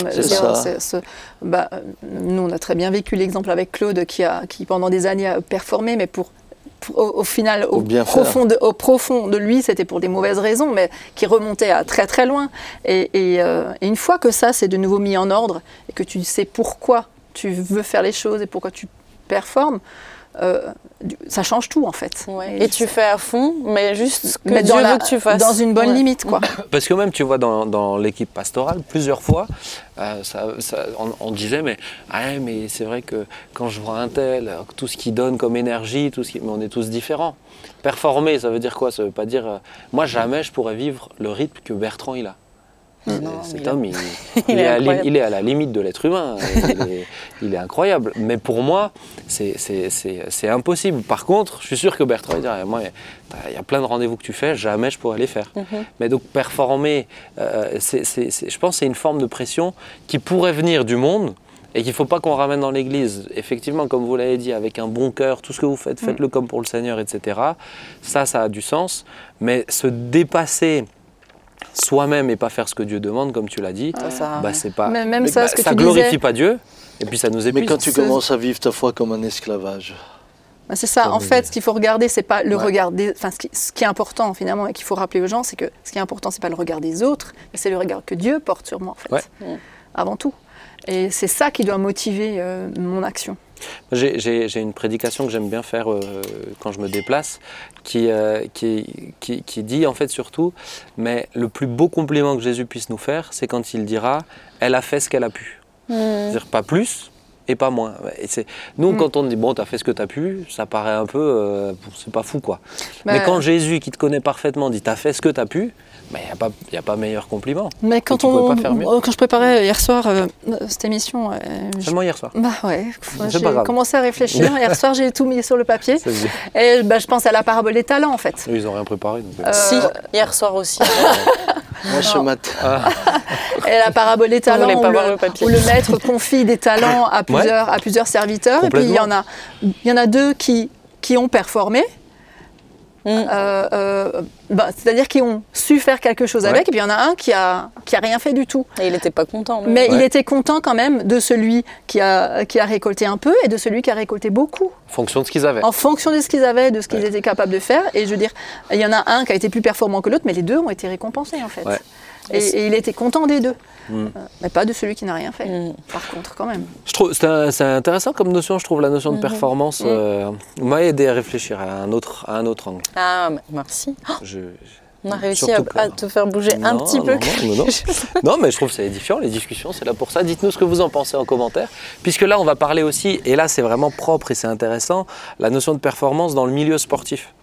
D: Bah, nous, on a très bien vécu l'exemple avec Claude qui, a, qui pendant des années, a performé, mais pour, au, au final, au,
B: Au bien
D: profond de, au profond de lui, c'était pour des mauvaises raisons, mais qui remontait à très très loin. Et, et, euh, et une fois que ça, c'est de nouveau mis en ordre, et que tu sais pourquoi tu veux faire les choses et pourquoi tu performes, euh, ça change tout en fait.
C: Ouais. Et tu fais à fond, mais juste ce que
D: mais
C: Dieu
D: dans, la-
C: veut que tu fasses.
D: dans une bonne
C: Ouais.
D: limite, quoi.
A: Parce que même, tu vois, dans, dans l'équipe pastorale, plusieurs fois, euh, ça- ça- on, on disait, mais, ah, ouais, mais c'est vrai que quand je vois un tel, tout ce qu'il donne comme énergie, tout ce qui, mais on est tous différents. Performer, ça veut dire quoi? Ça veut pas dire, euh, moi jamais je pourrais vivre le rythme que Bertrand il a.
C: Non,
A: Cet homme, il,
C: est
A: est à, li-
C: incroyable.
A: il est à la limite de l'être humain. il, est, il est incroyable. Mais pour moi, c'est- impossible. Par contre, je suis sûr que Bertrand, dirait, moi, t'as- il y a plein de rendez-vous que tu fais, jamais je pourrais les faire.
C: Mhm.
A: Mais donc performer, euh, je pense que c'est une forme de pression qui pourrait venir du monde et qu'il ne faut pas qu'on ramène dans l'église. Effectivement, comme vous l'avez dit, avec un bon cœur, tout ce que vous faites,
D: Mm.
A: faites-le comme pour le Seigneur, etc. Ça, ça a du sens. Mais se dépasser soi-même et pas faire ce que Dieu demande, comme tu l'as dit,
C: Ça
A: bah, c'est pas.
D: Mais même
A: bah,
D: ça, ce que tu
A: glorifie
D: disais-
A: pas Dieu, et puis ça nous
B: Mais
A: épuise.
B: quand tu
D: Ce-
B: commences à vivre ta foi comme un esclavage,
D: Bah, c'est ça. En fait, ce qu'il faut regarder, c'est pas le
B: Ouais.
D: regard des. Enfin, ce qui, ce qui est important finalement et qu'il faut rappeler aux gens, c'est que ce qui est important, c'est pas le regard des autres, mais c'est le regard que Dieu porte sur moi, en fait,
A: Ouais.
D: Avant tout. Et c'est ça qui doit motiver euh, mon action.
A: J'ai- une prédication que j'aime bien faire euh, quand je me déplace, qui, euh, qui, qui, qui dit en fait surtout, mais le plus beau compliment que Jésus puisse nous faire, c'est quand il dira, elle a fait ce qu'elle a pu.
C: Mm.
A: C'est-à-dire pas plus et pas moins. Et nous,
D: Mm.
A: quand on dit, bon, t'as fait ce que t'as pu, ça paraît un peu, euh, c'est pas fou quoi. Mais
D: Bah,
A: quand Jésus, qui te connaît parfaitement, dit, t'as fait ce que t'as pu, il n'y a, pas- y a pas meilleur compliment.
D: Mais quand
A: tu
D: on,
A: pas faire mieux.
D: quand je préparais hier soir euh, cette émission, euh, je-
A: Seulement hier soir.
D: bah ouais, j'ai commencé à réfléchir. hier soir, j'ai tout mis sur le papier et bah, je pense à la parabole des talents en fait.
A: Ils n'ont rien préparé. donc, euh,
C: Si, hier soir aussi.
B: moi ce matin,
D: Et la parabole des talents
C: pas
D: où, le,
C: le papier.
D: où le maître confie des talents à plusieurs, à plusieurs serviteurs. Et puis il y en a, il y en a deux qui, qui ont performé.
C: Mm.
D: Euh, euh, bah, C'est-à-dire qui ont su faire quelque chose
A: Ouais.
D: avec. Et puis il y en a un qui a, qui a rien fait du tout.
C: Et il n'était pas content.
D: Mais il était content quand même de celui qui a, qui a récolté un peu et de celui qui a récolté beaucoup,
A: en fonction de ce qu'ils avaient.
D: en fonction de ce qu'ils avaient, de ce qu'ils
A: Ouais.
D: étaient capables de faire. Et je veux dire, il y en a un qui a été plus performant que l'autre, mais les deux ont été récompensés en fait. Et, et il était content des deux,
A: Mm.
D: Euh, mais pas de celui qui n'a rien fait.
C: Mm.
D: Par contre, quand même.
A: C'est intéressant comme notion, je trouve la notion de
C: Mhm.
A: performance
C: Mhm.
A: euh, m'a aidé à réfléchir à un autre à un autre angle.
C: Ah, merci.
A: Je-
C: On a réussi à, à te faire bouger un petit
A: non,
C: peu.
A: non, non, non. Non, mais je trouve que c'est édifiant les discussions, c'est là pour ça. Dites-nous ce que vous en pensez en commentaire, puisque là on va parler aussi, et là c'est vraiment propre et c'est intéressant, la notion de performance dans le milieu sportif.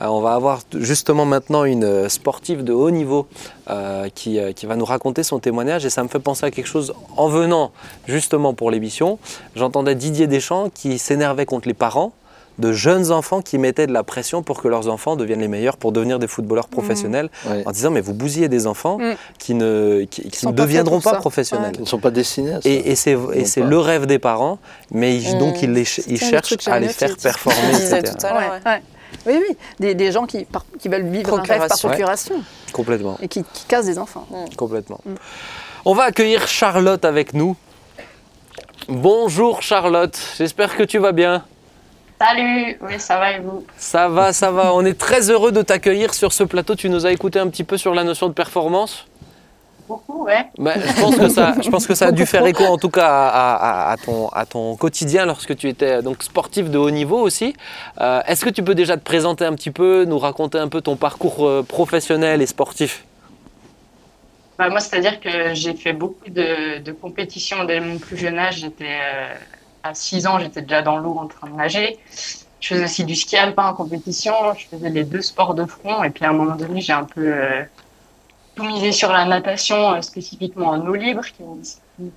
A: Euh, on va avoir justement maintenant une euh, sportive de haut niveau euh, qui, euh, qui va nous raconter son témoignage et ça me fait penser à quelque chose en venant justement pour l'émission. J'entendais Didier Deschamps qui s'énervait contre les parents de jeunes enfants qui mettaient de la pression pour que leurs enfants deviennent les meilleurs pour devenir des footballeurs professionnels
B: ouais,
A: en disant mais vous bousillez des enfants
D: Mm.
A: qui ne, qui, ne deviendront pas
D: ça.
A: professionnels.
B: ils ne sont pas destinés à ça.
A: Et, et c'est, le rêve des parents, mais ils-
C: Mm.
A: donc ils, les ils cherchent à les faire performer, etc.
D: Oui, oui, des, des gens qui, par- qui veulent vivre un rêve par
C: Procuration.
A: Complètement,
D: et qui, qui cassent des enfants.
A: complètement.
D: Mm.
A: On va accueillir Charlotte avec nous. Bonjour Charlotte, j'espère que tu vas bien.
E: Salut, oui, ça va et vous?
A: Ça va, ça va. On est très heureux de t'accueillir sur ce plateau. Tu nous as écouté un petit peu sur la notion de performance?
E: Beaucoup, ouais.
A: Ben, je, pense que ça, je pense que ça a dû faire écho en tout cas à, à- à ton, à ton quotidien lorsque tu étais donc sportif de haut niveau aussi. Euh, Est-ce que tu peux déjà te présenter un petit peu, nous raconter un peu ton parcours euh, professionnel et sportif?
E: Bah, moi, c'est-à-dire que j'ai fait beaucoup de, de compétitions dès mon plus jeune âge. J'étais euh, à 6 ans, j'étais déjà dans l'eau en train de nager. Je faisais aussi du ski alpin en compétition. Je faisais les deux sports de front. Et puis à un moment donné, j'ai un peu euh, misé sur la natation, euh, spécifiquement en eau libre, qui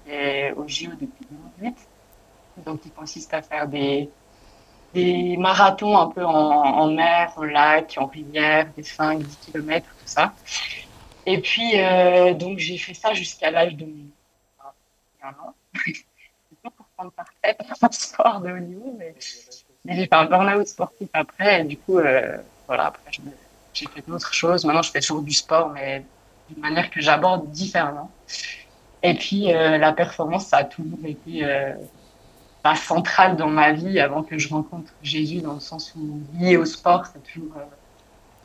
E: est au JO depuis 2008. Donc, qui consiste à faire des, des marathons un peu en, en mer, au lac, en rivière, des 5, 10 km, tout ça. Et puis, euh, donc, j'ai fait ça jusqu'à l'âge de 21 ans. C'est tout pour prendre par un sport de haut niveau, mais, mais j'ai fait un burn-out sportif après. Et du coup, euh, voilà, après, j'ai fait d'autres choses. Maintenant, je fais toujours du sport, mais d'une manière que j'aborde différemment. Et puis, euh, la performance, ça a toujours été euh, pas central dans ma vie avant que je rencontre Jésus, dans le sens où, lié au sport, c'est toujours. euh,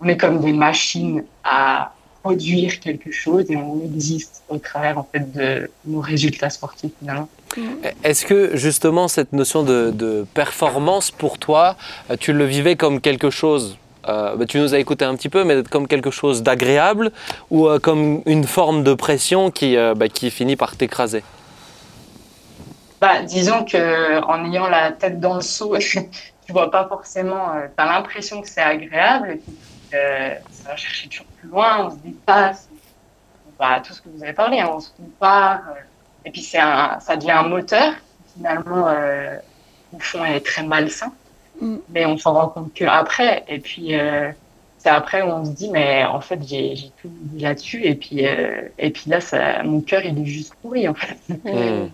E: on est comme des machines à produire quelque chose et on existe au travers en fait de nos résultats sportifs finalement.
A: Est-ce que justement cette notion de, performance pour toi, tu le vivais comme quelque chose euh, bah, tu nous as écouté un petit peu, mais comme quelque chose d'agréable ou euh, comme une forme de pression qui, euh, bah, qui finit par t'écraser?
E: Bah, disons que en ayant la tête dans le seau, tu vois pas forcément. tu as l'impression que c'est agréable, ça va chercher toujours plus loin, on se dépasse. Bah, tout ce que vous avez parlé, hein, on se compare. et puis ça devient un moteur finalement au fond est très malsain,
D: Mm.
E: mais on s'en rend compte que après. Et puis euh, c'est après où on se dit mais en fait j'ai tout mis là-dessus et puis euh, et puis là ça, mon cœur il est juste pourri en fait.
A: Hmm.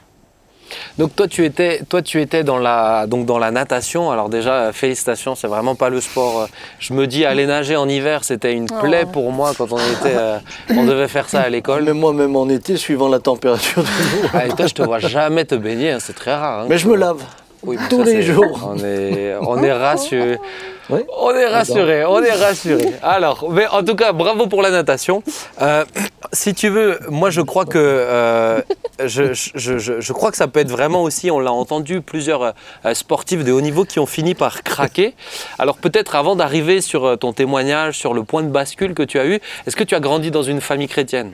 A: Donc toi tu étais, toi tu étais dans la, donc dans la natation. Alors déjà félicitations, c'est vraiment pas le sport. Je me dis aller nager en hiver, c'était une plaie
D: Oh.
A: pour moi quand on était, euh, on devait faire ça à l'école.
B: Mais moi, même en été, suivant la température de l'eau.
A: Ah, et toi je te vois jamais te baigner, hein, c'est très rare. hein.
B: Mais je me lave.
A: Oui, mais
B: tous
A: ça,
B: les jours.
A: On est, on est rassuré.
B: Oui.
A: On est rassuré, on est rassuré. Alors, mais en tout cas, bravo pour la natation. Euh, si tu veux, moi je crois que euh, je, je- je- je crois que ça peut être vraiment aussi, on l'a entendu, plusieurs euh, sportifs de haut niveau qui ont fini par craquer. Alors peut-être avant d'arriver sur ton témoignage, sur le point de bascule que tu as eu, est-ce que tu as grandi dans une famille chrétienne?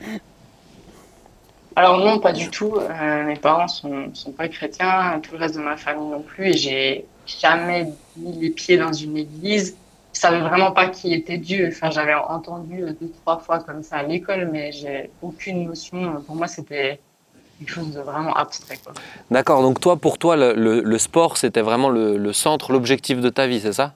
E: Alors non, pas du tout. Euh, mes parents sont, sont pas chrétiens, tout le reste de ma famille non plus, et j'ai jamais mis les pieds dans une église. Je savais vraiment pas qui était Dieu. Enfin, j'avais entendu deux, trois fois comme ça à l'école, mais j'ai aucune notion. Pour moi, c'était quelque chose de vraiment abstrait.
A: D'accord, donc toi, pour toi, le, le- le sport, c'était vraiment le, le centre, l'objectif de ta vie, c'est ça?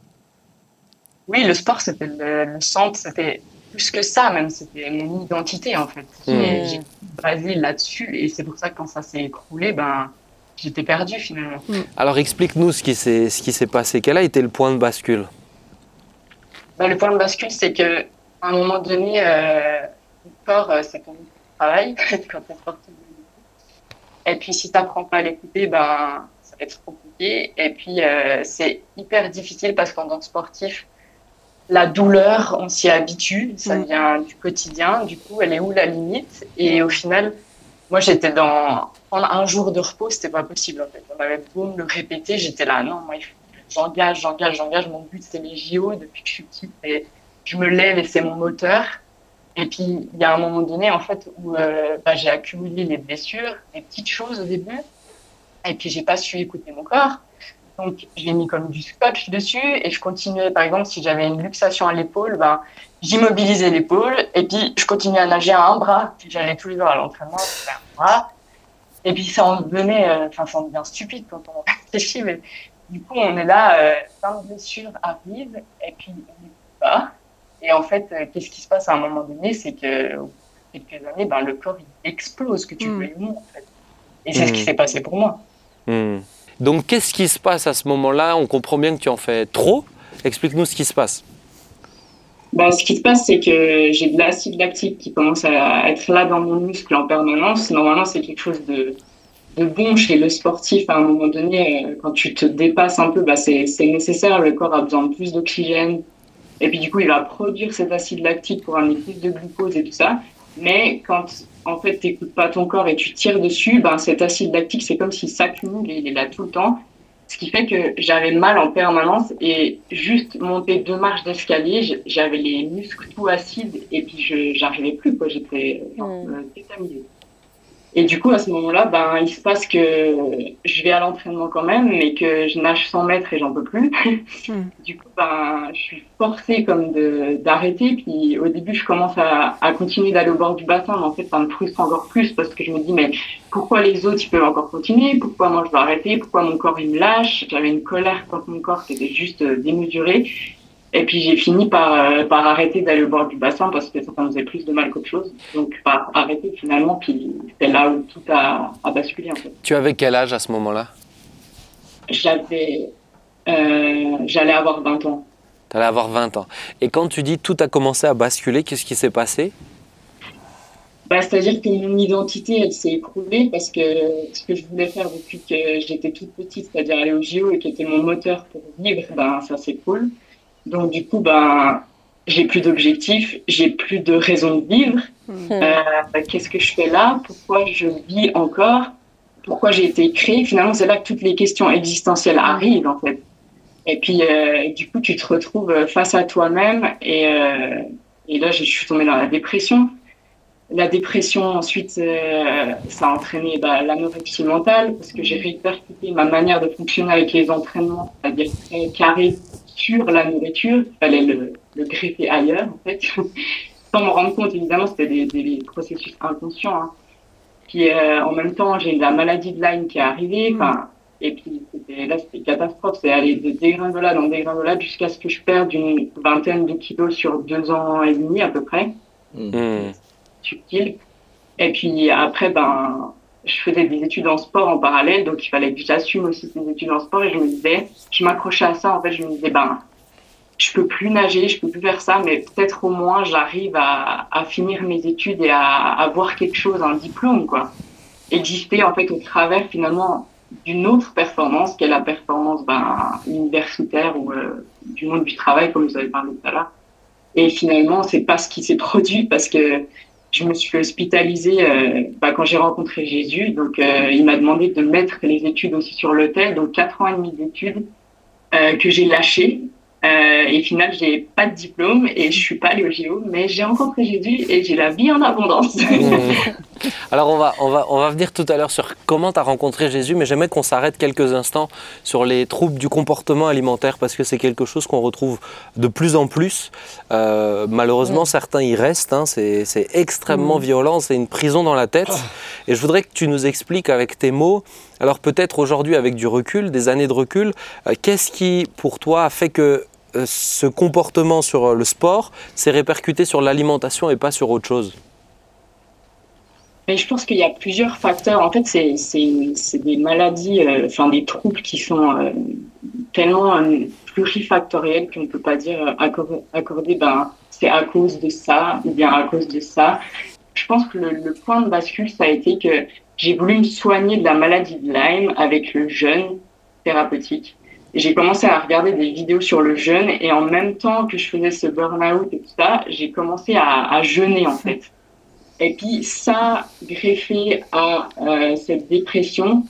E: Oui, le sport, c'était le, le centre, c'était plus que ça même, c'était mon identité en fait.
A: Hmm.
E: J'ai basé là-dessus, et c'est pour ça que quand ça s'est écroulé, ben, j'étais perdue finalement.
A: Alors explique-nous ce qui s'est ce qui s'est passé. Quel a été le point de bascule?
E: Bah, le point de bascule, c'est que à un moment donné, euh, le corps, euh, c'est ton travail quand tu es sportif. Et puis, si tu n'apprends pas à l'écouter, ben, ça va être compliqué. Et puis, euh, c'est hyper difficile parce qu'en tant que sportif, la douleur, on s'y habitue, ça
D: Mm.
E: vient du quotidien. Du coup, elle est où la limite? Et au final, moi, j'étais dans. Prendre un jour de repos, c'était pas possible en fait. On avait beau me le répéter, j'étais là, non, moi, j'engage, j'engage, j'engage. Mon but, c'est les JO depuis que je suis petite. Et je me lève et c'est mon moteur. Et puis, il y a un moment donné, en fait, où euh, bah, j'ai accumulé les blessures, les petites choses au début. Et puis, j'ai pas su écouter mon corps. Donc, j'ai mis comme du scotch dessus et je continuais, par exemple, si j'avais une luxation à l'épaule, ben, j'immobilisais l'épaule et puis je continuais à nager à un bras. Puis j'allais tous les jours à l'entraînement, un bras. Et puis ça en devenait, euh, enfin, ça en devient stupide quand on réfléchit, mais du coup, on est là, euh, plein de blessures arrivent et puis on n'écoute pas. Et en fait, euh, qu'est-ce qui se passe à un moment donné C'est que, au bout de quelques années, ben, le corps il explose, que tu
D: Mm.
E: veux ou non, en fait. Et c'est ce qui
A: Mm.
E: s'est passé pour moi.
A: Hmm. Donc qu'est-ce qui se passe à ce moment-là? On comprend bien que tu en fais trop. Explique-nous ce qui se passe.
E: Bah, ce qui se passe, c'est que j'ai de l'acide lactique qui commence à être là dans mon muscle en permanence. Normalement, c'est quelque chose de, de bon chez le sportif. À un moment donné, euh, quand tu te dépasses un peu, bah, c'est nécessaire. Le corps a besoin de plus d'oxygène. Et puis, du coup, il va produire cet acide lactique pour amener plus de glucose et tout ça. Mais quand, en fait, tu n'écoutes pas ton corps et tu tires dessus, ben, cet acide lactique, c'est comme s'il s'accumule et il est là tout le temps. Ce qui fait que j'avais mal en permanence et juste monter deux marches d'escalier, j'avais les muscles tout acides et puis je j'arrivais plus quoi, j'étais genre,
D: Mm.
E: Et du coup à ce moment-là, ben il se passe que je vais à l'entraînement quand même, mais que je nage 100 mètres et j'en peux plus.
D: Mm.
E: Du coup ben je suis forcée comme de d'arrêter. Puis au début je commence à, à continuer d'aller au bord du bassin, mais en fait ça me frustre encore plus parce que je me dis mais pourquoi les autres ils peuvent encore continuer? Pourquoi moi je dois arrêter? Pourquoi mon corps il me lâche? J'avais une colère contre mon corps qui était juste euh, démesurée. Et puis j'ai fini par, euh, par arrêter d'aller au bord du bassin parce que ça me faisait plus de mal qu'autre chose. Donc par arrêter finalement, puis c'est là où tout a, a basculé en fait.
A: Tu avais quel âge à ce moment-là?
E: J'avais, euh, j'allais avoir 20 ans.
A: Tu allais avoir 20 ans. Et quand tu dis tout a commencé à basculer, qu'est-ce qui s'est passé?
E: Bah, C'est-à-dire que mon identité, elle s'est écroulée parce que ce que je voulais faire depuis que j'étais toute petite, c'est-à-dire aller au JO et qui était mon moteur pour vivre, ben, ça s'écroule. Donc du coup, ben, j'ai plus d'objectifs, j'ai plus de raison de vivre. Euh, Qu'est-ce que je fais là? Pourquoi je vis encore? Pourquoi j'ai été créée? Finalement, c'est là que toutes les questions existentielles arrivent en fait. Et puis, euh, du coup, tu te retrouves face à toi-même et, euh, et là, je suis tombée dans la dépression. La dépression, ensuite, ça a entraîné bah, l'anorexie mentale parce que j'ai répercuté ma manière de fonctionner avec les entraînements, c'est-à-dire très carré sur la nourriture. Il fallait le, le greffer ailleurs, en fait. Sans me rendre compte, évidemment, c'était des, des, des processus inconscients. Hein. Puis, euh, en même temps, j'ai la maladie de Lyme qui est arrivée. Enfin, et puis, c'était- là, c'était catastrophe. C'est aller de dégringolade en dégringolade jusqu'à ce que je perde une vingtaine de kilos sur deux ans et demi, à peu près
A: Hmm.
E: subtil. Et puis après, ben, je faisais des études en sport en parallèle, donc il fallait que j'assume aussi ces études en sport. Et je me disais, je m'accrochais à ça. En fait, je me disais, ben, je peux plus nager, je peux plus faire ça, mais peut-être au moins j'arrive à, finir mes études et à, à avoir quelque chose, un diplôme, quoi. Exister en fait au travers finalement d'une autre performance, qui est la performance ben, universitaire ou euh, du monde du travail, comme vous avez parlé tout à l'heure. Et finalement, c'est pas ce qui s'est produit parce que je me suis hospitalisée euh, bah, quand j'ai rencontré Jésus. Donc, euh, il m'a demandé de mettre les études aussi sur l'hôtel. Donc, quatre ans et demi d'études euh, que j'ai lâchées. Euh, et au final, j'ai pas de diplôme et je suis pas allée au JO, mais j'ai rencontré Jésus et j'ai la vie en abondance.
A: Alors, on va, on, va, on va venir tout à l'heure sur comment tu as rencontré Jésus, mais j'aimerais qu'on s'arrête quelques instants sur les troubles du comportement alimentaire parce que c'est quelque chose qu'on retrouve de plus en plus. Euh, malheureusement, mmh. certains y restent. Hein, c'est extrêmement mmh. violent, c'est une prison dans la tête. Et je voudrais que tu nous expliques avec tes mots, alors peut-être aujourd'hui avec du recul, des années de recul, euh, qu'est-ce qui pour toi a fait que euh, ce comportement sur le sport s'est répercuté sur l'alimentation et pas sur autre chose?
E: Mais je pense qu'il y a plusieurs facteurs. En fait, c'est des maladies, euh, enfin des troubles qui sont euh, tellement euh, plurifactoriels qu'on ne peut pas dire accorder, accorder ben, c'est à cause de ça ou bien à cause de ça. Je pense que le, point de bascule, ça a été que j'ai voulu me soigner de la maladie de Lyme avec le jeûne thérapeutique j'ai commencé à regarder des vidéos sur le jeûne et en même temps que je faisais ce burn-out et tout ça, j'ai commencé à, jeûner en fait. Et puis ça, greffé à euh, cette dépression,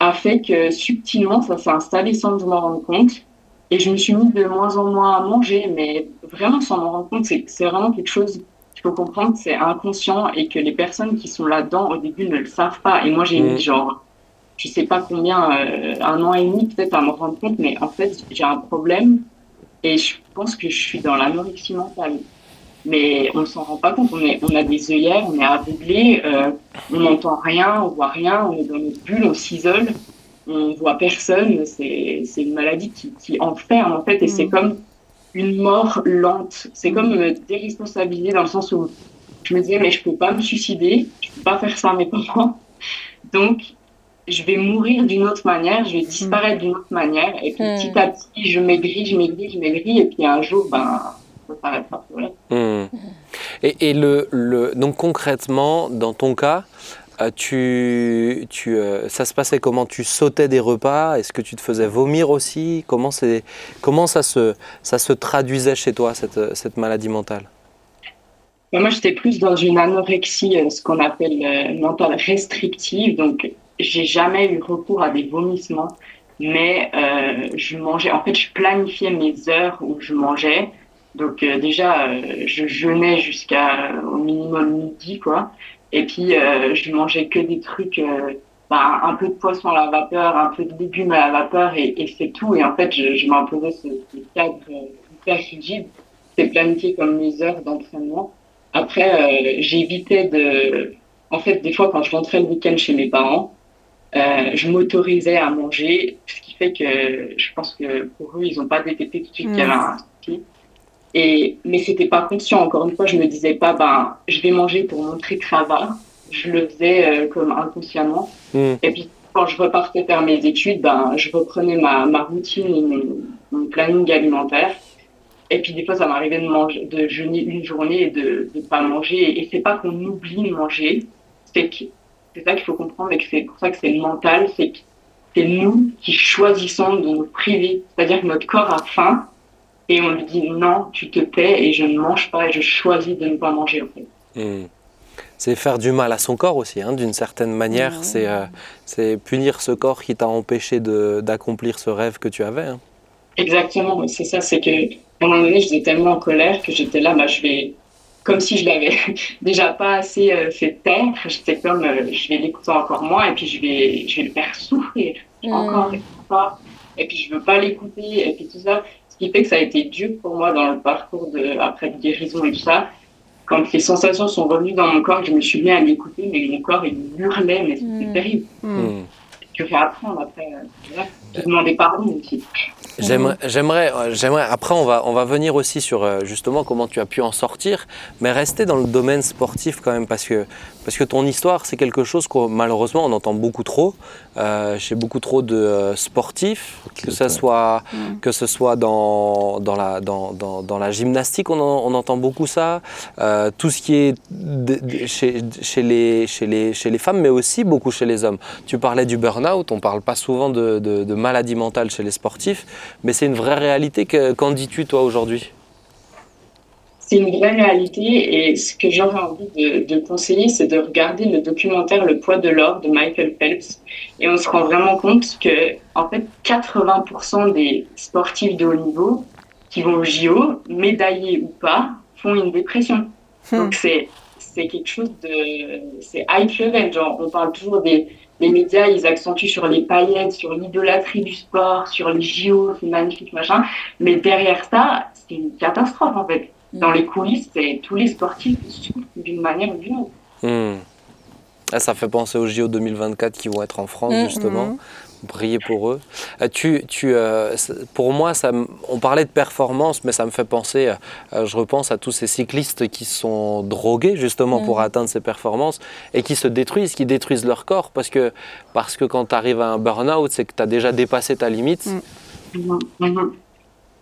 E: a fait que subtilement ça s'est installé sans que je m'en rende compte. Et je me suis mis de moins en moins à manger, mais vraiment sans m'en rendre compte, c'est vraiment quelque chose qu'il faut comprendre, c'est inconscient et que les personnes qui sont là-dedans au début ne le savent pas. Et moi j'ai mis genre je sais pas combien, euh, un an et demi peut-être à me rendre compte, mais en fait, j'ai un problème et je pense que je suis dans l'anorexie mentale. Mais on ne s'en rend pas compte, on, est, on a des œillères, on est aveuglé, euh, on n'entend rien, on voit rien, on est dans notre bulle, on s'isole, on voit personne. C'est une maladie qui, qui, enferme en fait et c'est mm. comme une mort lente. C'est comme me déresponsabiliser dans le sens où je me disais, mais je peux pas me suicider, je peux pas faire ça à mes parents. Donc, je vais mourir d'une autre manière, je vais disparaître d'une autre manière, et puis petit à petit, je maigris, je maigris, je maigris, et puis un jour, ben.
A: Mmh. Et, et le, le, donc concrètement, dans ton cas, euh, tu, tu, euh, ça se passait comment? Tu sautais des repas? Est-ce que tu te faisais vomir aussi? Comment, comment ça, se, ça se traduisait chez toi, cette, cette maladie mentale?
E: Moi, j'étais plus dans une anorexie, euh, ce qu'on appelle mentale restrictive. Donc, j'ai jamais eu recours à des vomissements, mais euh, je mangeais. En fait, je planifiais mes heures où je mangeais. Donc euh, déjà, euh, je jeûnais jusqu'à au minimum midi, quoi. Et puis euh, je mangeais que des trucs, euh, bah, un peu de poisson à la vapeur, un peu de légumes à la vapeur, et, et c'est tout. Et en fait, je, je m'imposais ce, ce cadre hyper rigide. C'est planifié comme mes heures d'entraînement. Après, j'évitais de. En fait, des fois, quand je rentrais le week-end chez mes parents, euh, je m'autorisais à manger, ce qui fait que je pense que pour eux, ils n'ont pas détecté tout de suite qu'il y avait un souci. Et, mais c'était pas conscient. Encore une fois, je me disais pas, ben, je vais manger pour montrer que ça va. Je le faisais euh, comme inconsciemment. Mm. Et puis, quand je repartais faire mes études, ben, je reprenais ma, ma routine mon, mon, planning alimentaire. Et puis, des fois, ça m'arrivait de manger, de jeûner une journée et de ne pas manger. Et c'est pas qu'on oublie de manger, c'est que c'est ça qu'il faut comprendre et que c'est pour ça que c'est mental, c'est que c'est nous qui choisissons de nous priver. C'est-à-dire que notre corps a faim et on lui dit non, tu te tais et je ne mange pas et je choisis de ne pas manger en fait.
A: Mmh. C'est faire du mal à son corps aussi, hein, d'une certaine manière. Mmh. C'est euh, punir ce corps qui t'a empêché d'accomplir ce rêve que tu avais. Hein.
E: Exactement, c'est ça. C'est que à un moment donné, j'étais tellement en colère que j'étais là, bah, je vais comme si je l'avais déjà pas assez euh, fait taire. J'étais comme, euh, je vais l'écouter encore moins et puis je vais, je vais le faire souffrir mm. encore et encore. Et puis je veux pas l'écouter et puis tout ça. Ce qui fait que ça a été dur pour moi dans le parcours de, après de guérison et tout ça. Quand les sensations sont revenues dans mon corps, je me suis mis à l'écouter, mais mon corps il hurlait, mais c'était mm. terrible. Mm. Je vais apprendre après, euh, de demander pardon aussi.
A: J'aimerais, j'aimerais, euh, j'aimerais- Après, on va, on va venir aussi sur euh, justement comment tu as pu en sortir, mais rester dans le domaine sportif quand même, parce que, parce que ton histoire, c'est quelque chose que malheureusement on entend beaucoup trop euh, chez beaucoup trop de euh, sportifs, que ce soit, que ce soit dans, dans, la, dans, dans, dans la gymnastique, on, en- on entend beaucoup ça, euh, tout ce qui est de- de- chez, chez, les, chez, les, chez les femmes, mais aussi beaucoup chez les hommes. Tu parlais du burn-out, on parle pas souvent de, de, de maladie mentale chez les sportifs, mais c'est une vraie réalité. Que- Qu'en dis-tu toi aujourd'hui?
E: C'est une vraie réalité et ce que j'aurais envie de, de conseiller, c'est de regarder le documentaire Le poids de l'or de Michael Phelps. Et on se rend vraiment compte que, en fait, 80% des sportifs de haut niveau qui vont au JO, médaillés ou pas, font une dépression. Donc c'est c'est quelque chose de c'est high level. Genre on parle toujours des les médias, ils accentuent sur les paillettes, sur l'idolâtrie du sport, sur les JO, c'est magnifique machin. Mais derrière ça, c'est une catastrophe en fait. Dans les coulisses, c'est tous les sportifs souffrent d'une manière ou d'une autre.
A: Hmm. Ah, Ça fait penser aux JO 2024 qui vont être en France,
D: Mhm.
A: justement. Priez pour eux. Euh, Tu, tu, euh, pour moi, ça, me- on parlait de performance, mais ça me fait penser, euh, je repense à tous ces cyclistes qui sont drogués justement pour atteindre ces performances et qui se détruisent, qui détruisent leur corps parce que, parce que quand tu arrives à un burn-out, c'est que tu as déjà dépassé ta limite.
D: Mm.
E: Mhm.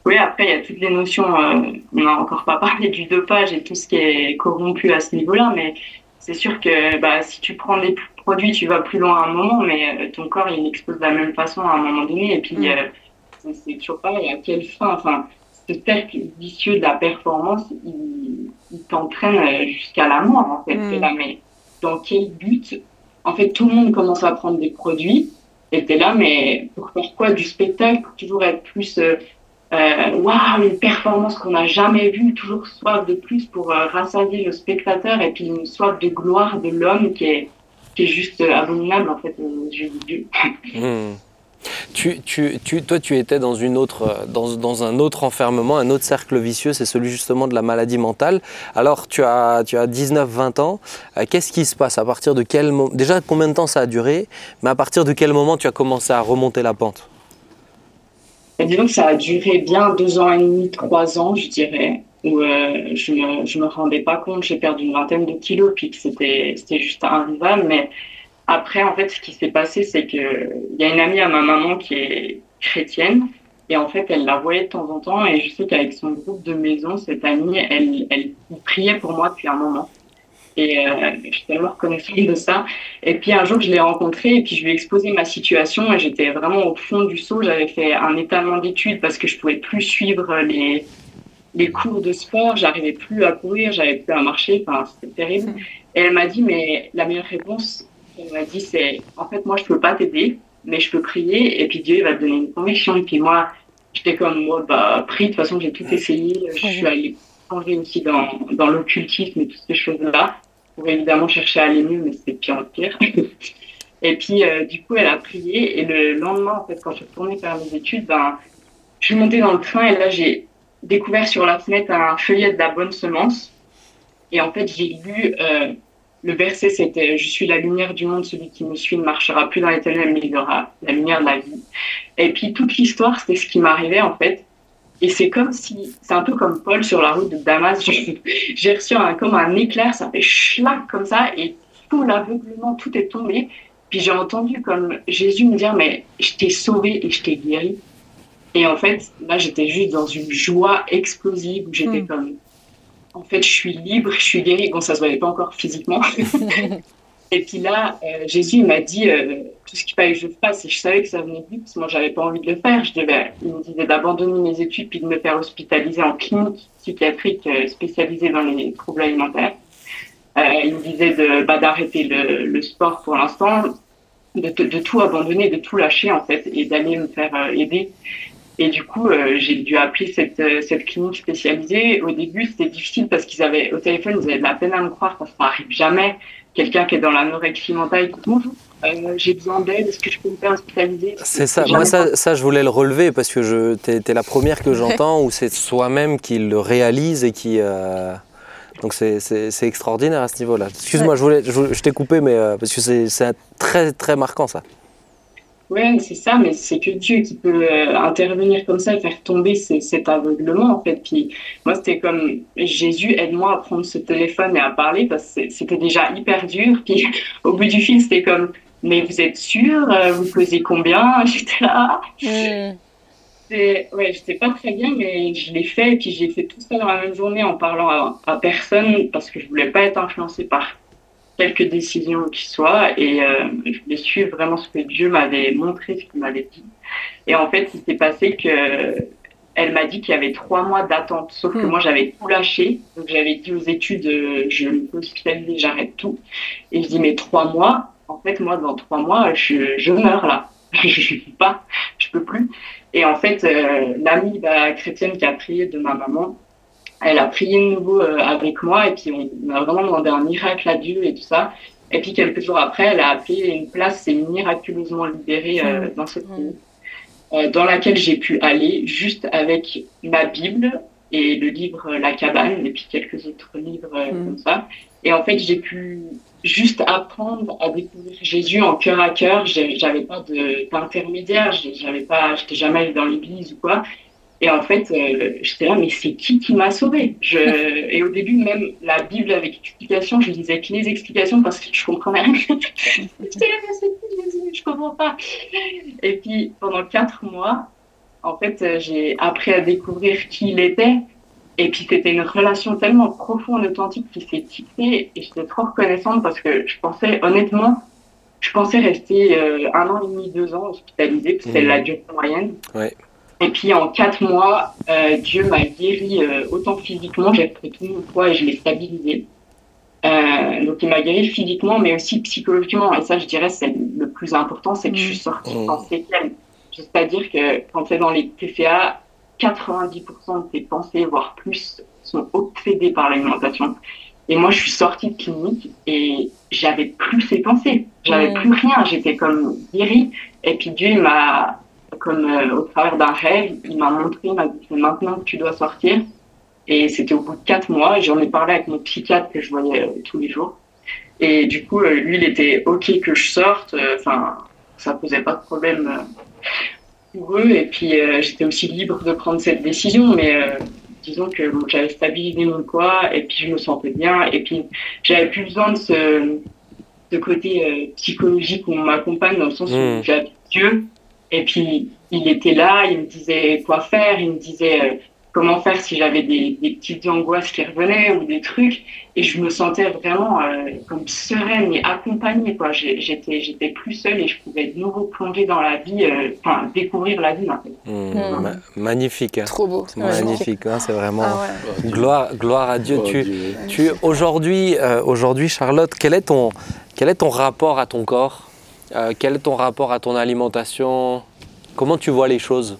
E: Oui, après, il y a toutes les notions, euh, on n'a encore pas parlé du dopage et tout ce qui est corrompu à ce niveau-là, mais c'est sûr que bah, si tu prends des produits, tu vas plus loin à un moment, mais euh, ton corps, il explose de la même façon à un moment donné, et puis
D: Mm.
E: euh, c'est- toujours pareil, à quelle fin, enfin, ce cercle vicieux de la performance, il, il t'entraîne euh, jusqu'à la mort, en fait.
D: Mm.
E: Là, mais dans quel but? En fait, tout le monde commence à prendre des produits, et t'es là, mais pour faire quoi? Du spectacle toujours être plus euh, waouh, une performance qu'on n'a jamais vue, toujours soif de plus pour euh, rassasier le spectateur et puis une soif de gloire de l'homme qui est, juste euh, abominable en fait Dieu.
A: Hmm. Tu, tu, tu, toi, tu étais dans, une autre, euh, dans, dans un autre enfermement, un autre cercle vicieux, c'est celui justement de la maladie mentale. Alors, tu as, tu as 19-20 ans. Euh, Qu'est-ce qui se passe? À partir de quel moment Déjà, combien de temps ça a duré? Mais à partir de quel moment tu as commencé à remonter la pente?
E: Disons que ça a duré bien deux ans et demi, trois ans, je dirais, où euh, je me, je me rendais pas compte, j'ai perdu une vingtaine de kilos, puis que c'était, c'était juste invivable. Mais après, en fait, ce qui s'est passé, c'est que il y a une amie à ma maman qui est chrétienne, et en fait, elle la voyait de temps en temps, et je sais qu'avec son groupe de maison, cette amie, elle, elle priait pour moi depuis un moment. Et euh, je suis tellement reconnaissante de ça. Et puis un jour, je l'ai rencontré et puis je lui ai exposé ma situation et j'étais vraiment au fond du seau. J'avais fait un étalement d'études parce que je pouvais plus suivre les, les cours de sport. J'arrivais plus à courir, j'avais plus à marcher. Enfin, c'était terrible. Et elle m'a dit, mais la meilleure réponse, elle m'a dit, c'est en fait, moi, je peux pas t'aider, mais je peux prier et puis Dieu il va te donner une conviction. Et puis moi, j'étais comme, moi, bah, prie. De toute façon, j'ai tout essayé. Je suis allée plonger aussi dans, dans l'occultisme et toutes ces choses-là pour évidemment chercher à aller mieux, mais c'était pire en pire. et puis, euh, du coup, elle a prié. Et le lendemain, en fait, quand je suis retournée faire mes études, ben, je suis montée dans le train et là, j'ai découvert sur la fenêtre un feuillet de la bonne semence. Et en fait, j'ai lu euh, le verset, c'était Je suis la lumière du monde, celui qui me suit ne marchera plus dans les ténèbres, mais il aura la lumière de la vie. Et puis, toute l'histoire, c'était ce qui m'arrivait, en fait. Et c'est comme si, c'est un peu comme Paul sur la route de Damas. J'ai reçu un, comme un éclair, ça fait schlac comme ça, et tout l'aveuglement, tout est tombé. Puis j'ai entendu comme Jésus me dire, mais je t'ai sauvé et je t'ai guéri. Et en fait, là, j'étais juste dans une joie explosive où j'étais
D: Mm.
E: comme, en fait, je suis libre, je suis guérie. Bon, ça se voyait pas encore physiquement. et puis là, euh, Jésus m'a dit euh, tout ce qu'il fallait que je fasse. Et je savais que ça venait de lui, parce que moi, j'avais pas envie de le faire. Je devais, il me disait d'abandonner mes études puis de me faire hospitaliser en clinique psychiatrique euh, spécialisée dans les troubles alimentaires. Euh, il me disait de bah, d'arrêter le, le sport pour l'instant, de, de, de tout abandonner, de tout lâcher en fait, et d'aller me faire euh, aider. Et du coup, euh, j'ai dû appeler cette, euh, cette clinique spécialisée. Au début, c'était difficile parce qu'ils avaient, au téléphone, ils avaient de la peine à me croire parce que ça arrive jamais. Quelqu'un qui est dans l'anorexie mentale, qui bonjour, euh, j'ai besoin d'aide, est-ce que je peux me faire hospitaliser?
A: C'est ça. Moi, ça, ça, je voulais le relever parce que je, t'es, t'es la première que j'entends où c'est soi-même qui le réalise et qui. euh, Donc c'est, extraordinaire à ce niveau-là. Excuse-moi, je, voulais, je, t'ai coupé, mais euh, parce que c'est, c'est très très marquant ça.
E: Ouais, c'est ça, mais c'est que Dieu qui peut euh, intervenir comme ça et faire tomber cet aveuglement, en fait. Puis moi, c'était comme Jésus, aide-moi à prendre ce téléphone et à parler parce que c'était déjà hyper dur. Puis au bout du film, c'était comme, mais vous êtes sûr euh, Vous pesez combien? J'étais là. Mm. Ouais, j'étais pas très bien, mais je l'ai fait. Et puis j'ai fait tout ça dans la même journée en parlant à, à personne parce que je voulais pas être influencée par quelques décisions qui soient et euh, je voulais suivre vraiment ce que Dieu m'avait montré, ce qu'il m'avait dit. Et en fait, il s'est passé que elle m'a dit qu'il y avait trois mois d'attente, sauf que hmm. moi j'avais tout lâché. Donc j'avais dit aux études, euh, je me hospitaliser, j'arrête tout. Et je dis mais trois mois, en fait moi dans trois mois je, je meurs là, je peux pas, je peux plus. Et en fait euh, l'amie bah, chrétienne qui a prié de ma maman, elle a prié de nouveau euh, avec moi et puis on a vraiment demandé un miracle à Dieu et tout ça. Et puis quelques jours après, elle a appelé une place, c'est miraculeusement libérée euh, mmh. dans mmh. pays, euh, dans laquelle j'ai pu aller juste avec ma Bible et le livre La cabane et puis quelques autres livres mmh. comme ça. Et en fait, j'ai pu juste apprendre à découvrir Jésus en cœur à cœur. J'avais pas d'intermédiaire, j'avais pas, j'étais jamais allée dans l'église ou quoi. Et en fait, euh, j'étais là, mais c'est qui qui m'a sauvé je... Et au début, même la Bible avec explication, je lisais que les explications parce que je comprenais rien. j'étais là, mais c'est qui? Jésus Je comprends pas. Et puis, pendant quatre mois, en fait, euh, j'ai appris à découvrir qui il était. Et puis, c'était une relation tellement profonde, authentique qui s'est tissée. Et j'étais trop reconnaissante parce que je pensais, honnêtement, je pensais rester euh, un an et demi, deux ans hospitalisée, parce que c'est mmh. la durée moyenne.
A: Ouais.
E: Et puis en quatre mois, euh, Dieu m'a guéri euh, autant physiquement, j'ai pris tout mon poids et je l'ai stabilisé. Euh, donc il m'a guéri physiquement, mais aussi psychologiquement. Et ça, je dirais, c'est le plus important, c'est que je suis mmh. sortie mmh. en séquelles. C'est-à-dire que quand tu es dans les TCA, 90% de tes pensées, voire plus, sont obsédées par l'alimentation. Et moi, je suis sortie de clinique et j'avais plus ces pensées. J'avais mmh. plus rien. J'étais comme guérie. Et puis Dieu m'a comme euh, au travers d'un rêve, il m'a montré, il m'a dit maintenant que tu dois sortir. Et c'était au bout de quatre mois. J'en ai parlé avec mon psychiatre que je voyais euh, tous les jours. Et du coup, euh, lui, il était OK que je sorte. Enfin, ça posait pas de problème pour eux. Et puis, j'étais aussi libre de prendre cette décision. Mais disons que j'avais stabilisé mon poids et puis je me sentais bien. Et puis, j'avais plus besoin de ce, de côté psychologique où on m'accompagne dans le sens où mmh. j'avais Dieu et puis, il était là, il me disait quoi faire, il me disait euh, comment faire si j'avais des, des, petites angoisses qui revenaient ou des trucs. Et je me sentais vraiment euh, comme sereine et accompagnée. Quoi. J'étais, j'étais plus seule et je pouvais de nouveau plonger dans la vie, euh, enfin, découvrir la vie. En fait.
A: Mmh. Mmh. magnifique. Hein.
C: Trop beau.
A: Magnifique. Hein, c'est vraiment ah gloire, gloire à Dieu. Oh, tu, tu, aujourd'hui, aujourd'hui, Charlotte, quel est, ton, quel est ton rapport à ton corps? Euh, quel est ton rapport à ton alimentation? Comment tu vois les choses?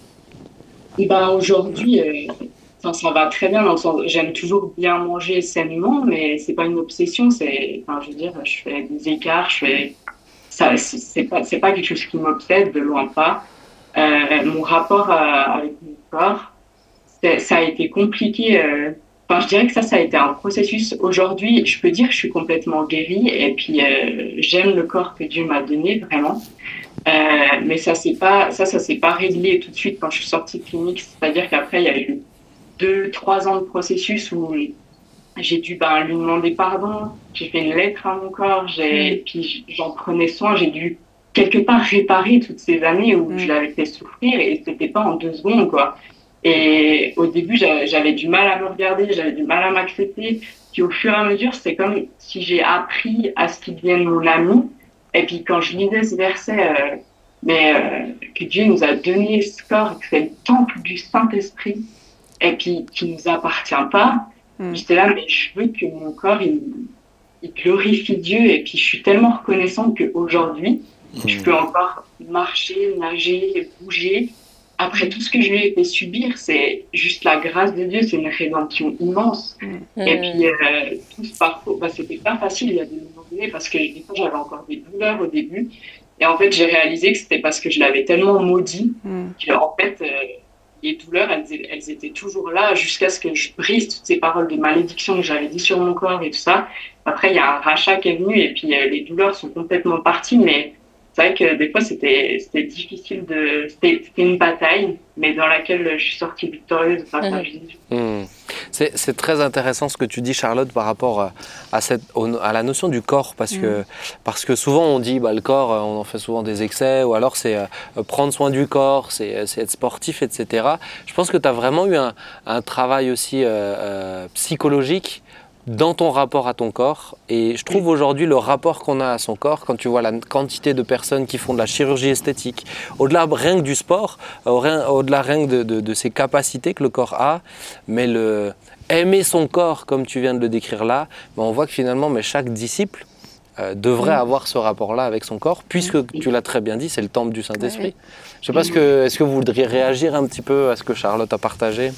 E: Ben, Aujourd'hui, euh, ça va très bien. J'aime toujours bien manger sainement, mais c'est pas une obsession. Enfin, je veux dire, je fais des écarts, je fais. Ça, c'est pas, pas quelque chose qui m'obsède, de loin pas. Euh, mon rapport avec mon corps, ça a été compliqué je dirais que ça, ça a été un processus. Aujourd'hui, je peux dire que je suis complètement guérie et puis euh, j'aime le corps que Dieu m'a donné vraiment. Euh, mais ça, c'est pas, ça, ça s'est pas réglé tout de suite quand je suis sortie de clinique. C'est-à-dire qu'après, il y a eu deux, trois ans de processus où j'ai dû ben, lui demander pardon. J'ai fait une lettre à mon corps. J'ai, mm. puis j'en prenais soin. J'ai dû quelque part réparer toutes ces années où mm. je l'avais fait souffrir et c'était pas en deux secondes, quoi. Et au début, j'avais du mal à me regarder, j'avais du mal à m'accepter. Puis au fur et à mesure, c'est comme si j'ai appris à ce qu'il devienne mon ami. Et puis quand je lisais ce verset, euh, mais euh, que Dieu nous a donné ce corps, que c'est le temple du Saint-Esprit, et puis qui nous appartient pas, mm. j'étais là, mais je veux que mon corps, il, il, glorifie Dieu. Et puis je suis tellement reconnaissante qu'aujourd'hui, je mm. peux encore marcher, nager, bouger après tout ce que je lui ai fait subir, c'est juste la grâce de Dieu, c'est une rédemption immense. Mm. Et puis, euh, tout ce parcours, bah, c'était pas facile il y a des moments parce que des fois, j'avais encore des douleurs au début. Et en fait, j'ai réalisé que c'était parce que je l'avais tellement maudit mm. qu'en fait, euh, les douleurs, elles, elles, étaient toujours là jusqu'à ce que je brise toutes ces paroles de malédiction que j'avais dit sur mon corps et tout ça. Après, il y a un rachat qui est venu et puis euh, les douleurs sont complètement parties, mais c'est vrai que des fois c'était c'était difficile de c'était une bataille mais dans laquelle je suis sortie victorieuse
C: Mhm.
A: Hmm. C'est très intéressant ce que tu dis, Charlotte, par rapport à, à cette, au- à la notion du corps, parce que, parce que souvent on dit bah, le corps, euh, on en fait souvent des excès, ou alors c'est euh, prendre soin du corps, c'est euh, c'est être sportif, etc. Je pense que tu as vraiment eu un, un travail aussi euh, euh, psychologique dans ton rapport à ton corps. Et je trouve aujourd'hui le rapport qu'on a à son corps, quand tu vois la quantité de personnes qui font de la chirurgie esthétique, au-delà rien que du sport, au-delà rien que de, de, de ses capacités que le corps a, mais le aimer son corps, comme tu viens de le décrire là, ben on voit que finalement, mais chaque disciple euh, devrait avoir ce rapport-là avec son corps, puisque tu l'as très bien dit, c'est le temple du Saint-Esprit. Je sais pas, est-ce que, est-ce que vous voudriez réagir un petit peu à ce que Charlotte a partagé?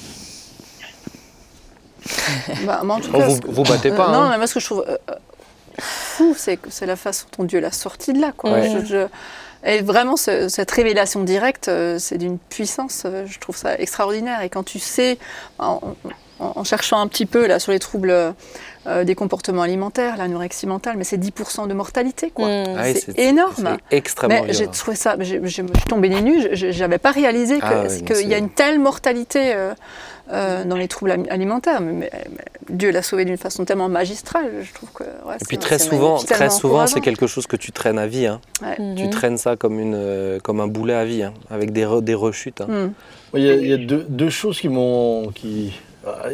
D: Bah, moi, en tout
A: Oh,
D: cas,
A: vous,
D: que-
A: vous battez pas,
D: Euh, non,
A: hein
D: mais moi, ce que je trouve euh, euh, fou, c'est que c'est la façon dont Dieu l'a sorti de là. Quoi.
A: Ouais.
D: Je- je- et vraiment, ce- cette révélation directe, c'est d'une puissance, je trouve ça extraordinaire. Et quand tu sais, en, en- en cherchant un petit peu là, sur les troubles euh, des comportements alimentaires, l'anorexie mentale, mais c'est 10% de mortalité. Quoi.
C: Mm.
A: Ah oui,
D: c'est énorme.
A: C'est extrêmement
D: Mais j'ai trouvé ça, je, suis tombée des nues, je n'avais pas réalisé
A: Ah oui,
D: qu'il y a une telle mortalité euh, euh, dans les troubles alimentaires. Mais, mais- mais Dieu l'a sauvé d'une façon tellement magistrale, je trouve que. ouais,
A: Et puis très souvent, très souvent, c'est quelque chose que tu traînes à vie. hein.
D: Ouais.
A: Tu
C: Mhm.
A: traînes ça comme, une, euh, comme un boulet à vie, hein, avec des, re- des rechutes. hein.
D: Mm.
B: Il y a, il y a deux, deux choses qui m'ont. Qui...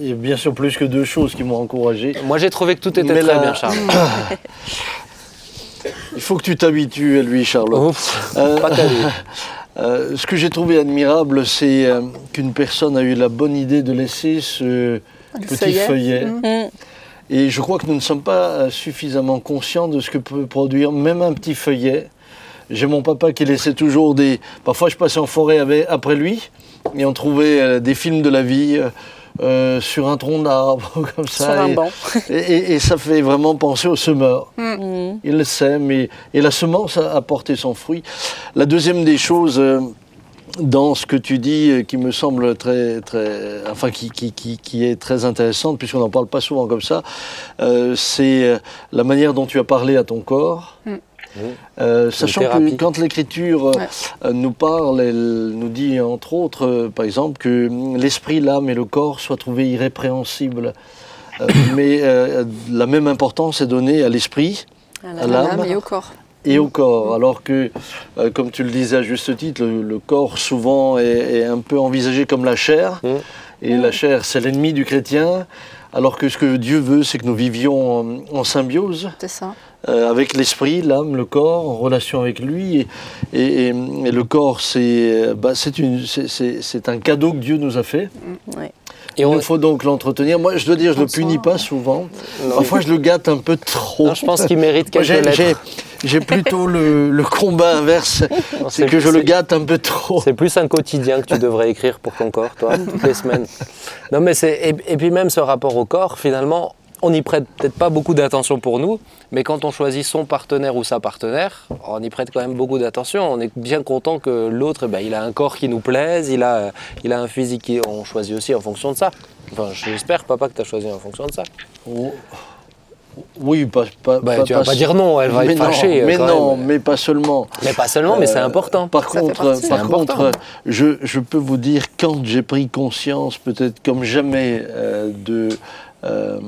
B: Il y a bien sûr plus que deux choses qui m'ont encouragé.
A: Moi, j'ai trouvé que tout était
B: Mais
A: très
B: la-
A: bien, Charles.
B: Il faut que tu t'habitues à lui, Charlotte.
A: Ouf,
B: Euh,
A: pas.
B: euh, ce que j'ai trouvé admirable, c'est euh, qu'une personne a eu la bonne idée de laisser ce
D: Le
B: petit
D: feuillet.
B: feuillet.
D: Mm.
C: Mm.
B: Et je crois que nous ne sommes pas euh, suffisamment conscients de ce que peut produire même un petit feuillet. J'ai mon papa qui laissait toujours des... Parfois, je passais en forêt avec- après lui et on trouvait des films de la vie euh, sur un tronc d'arbre, comme ça.
C: Sur un
B: et,
C: banc.
B: et- et- et ça fait vraiment penser au semeur.
C: Mm.
B: Il le sème et, et la semence a apporté son fruit. La deuxième des choses euh, dans ce que tu dis euh, qui me semble très, très, enfin qui, qui, qui, qui est très intéressante puisqu'on n'en parle pas souvent comme ça, euh, c'est la manière dont tu as parlé à ton corps.
D: Mm.
B: Euh, sachant que quand l'Écriture euh,
D: Ouais.
B: nous parle, elle nous dit entre autres, euh, par exemple, que l'esprit, l'âme et le corps soient trouvés irrépréhensibles. Mais euh, la même importance est donnée à l'esprit,
C: À
B: l'âme
D: et au corps.
B: et au corps. Alors que, euh, comme tu le disais à juste titre, le, le corps souvent est, est un peu envisagé comme la chair.
A: Mm.
B: Et la chair, c'est l'ennemi du chrétien. Alors que ce que Dieu veut, c'est que nous vivions en, en symbiose
D: C'est ça.
B: Euh, avec l'esprit, l'âme, le corps, en relation avec lui. Et, et- et- et le corps, c'est bah, c'est un cadeau que Dieu nous a fait.
C: Ouais.
A: Et
B: Il
A: on-
B: nous faut donc l'entretenir. Moi, je dois dire, je ne le punis pas souvent.
A: Non.
B: Parfois, je le gâte un peu trop.
A: Non, je pense qu'il mérite
B: Moi,
A: quelques
B: j'ai- j'ai-
A: lettres.
B: J'ai plutôt le, le combat inverse, c'est que je le gâte un peu trop.
A: C'est plus un quotidien que tu devrais écrire pour ton corps, toi, toutes les semaines. Non, mais c'est et, et puis même ce rapport au corps, finalement, on n'y prête peut-être pas beaucoup d'attention pour nous, mais quand on choisit son partenaire ou sa partenaire, on y prête quand même beaucoup d'attention. On est bien content que l'autre, eh ben, il a un corps qui nous plaise, il a, un physique qui, on choisit aussi en fonction de ça. Enfin, j'espère, papa, que tu as choisi en fonction de ça.
B: Oh. Oui, pas, pas,
A: Bah,
B: pas-
A: tu vas pas dire non, elle va
B: mais
A: être
B: non,
A: fâchée. euh,
B: Mais
A: quand
B: non,
A: même.
B: mais pas seulement.
A: Mais pas seulement, mais c'est
B: Euh,
A: important.
B: Par
D: Ça
B: contre, par contre, je, je peux vous dire quand j'ai pris conscience, peut-être comme jamais, euh, de euh,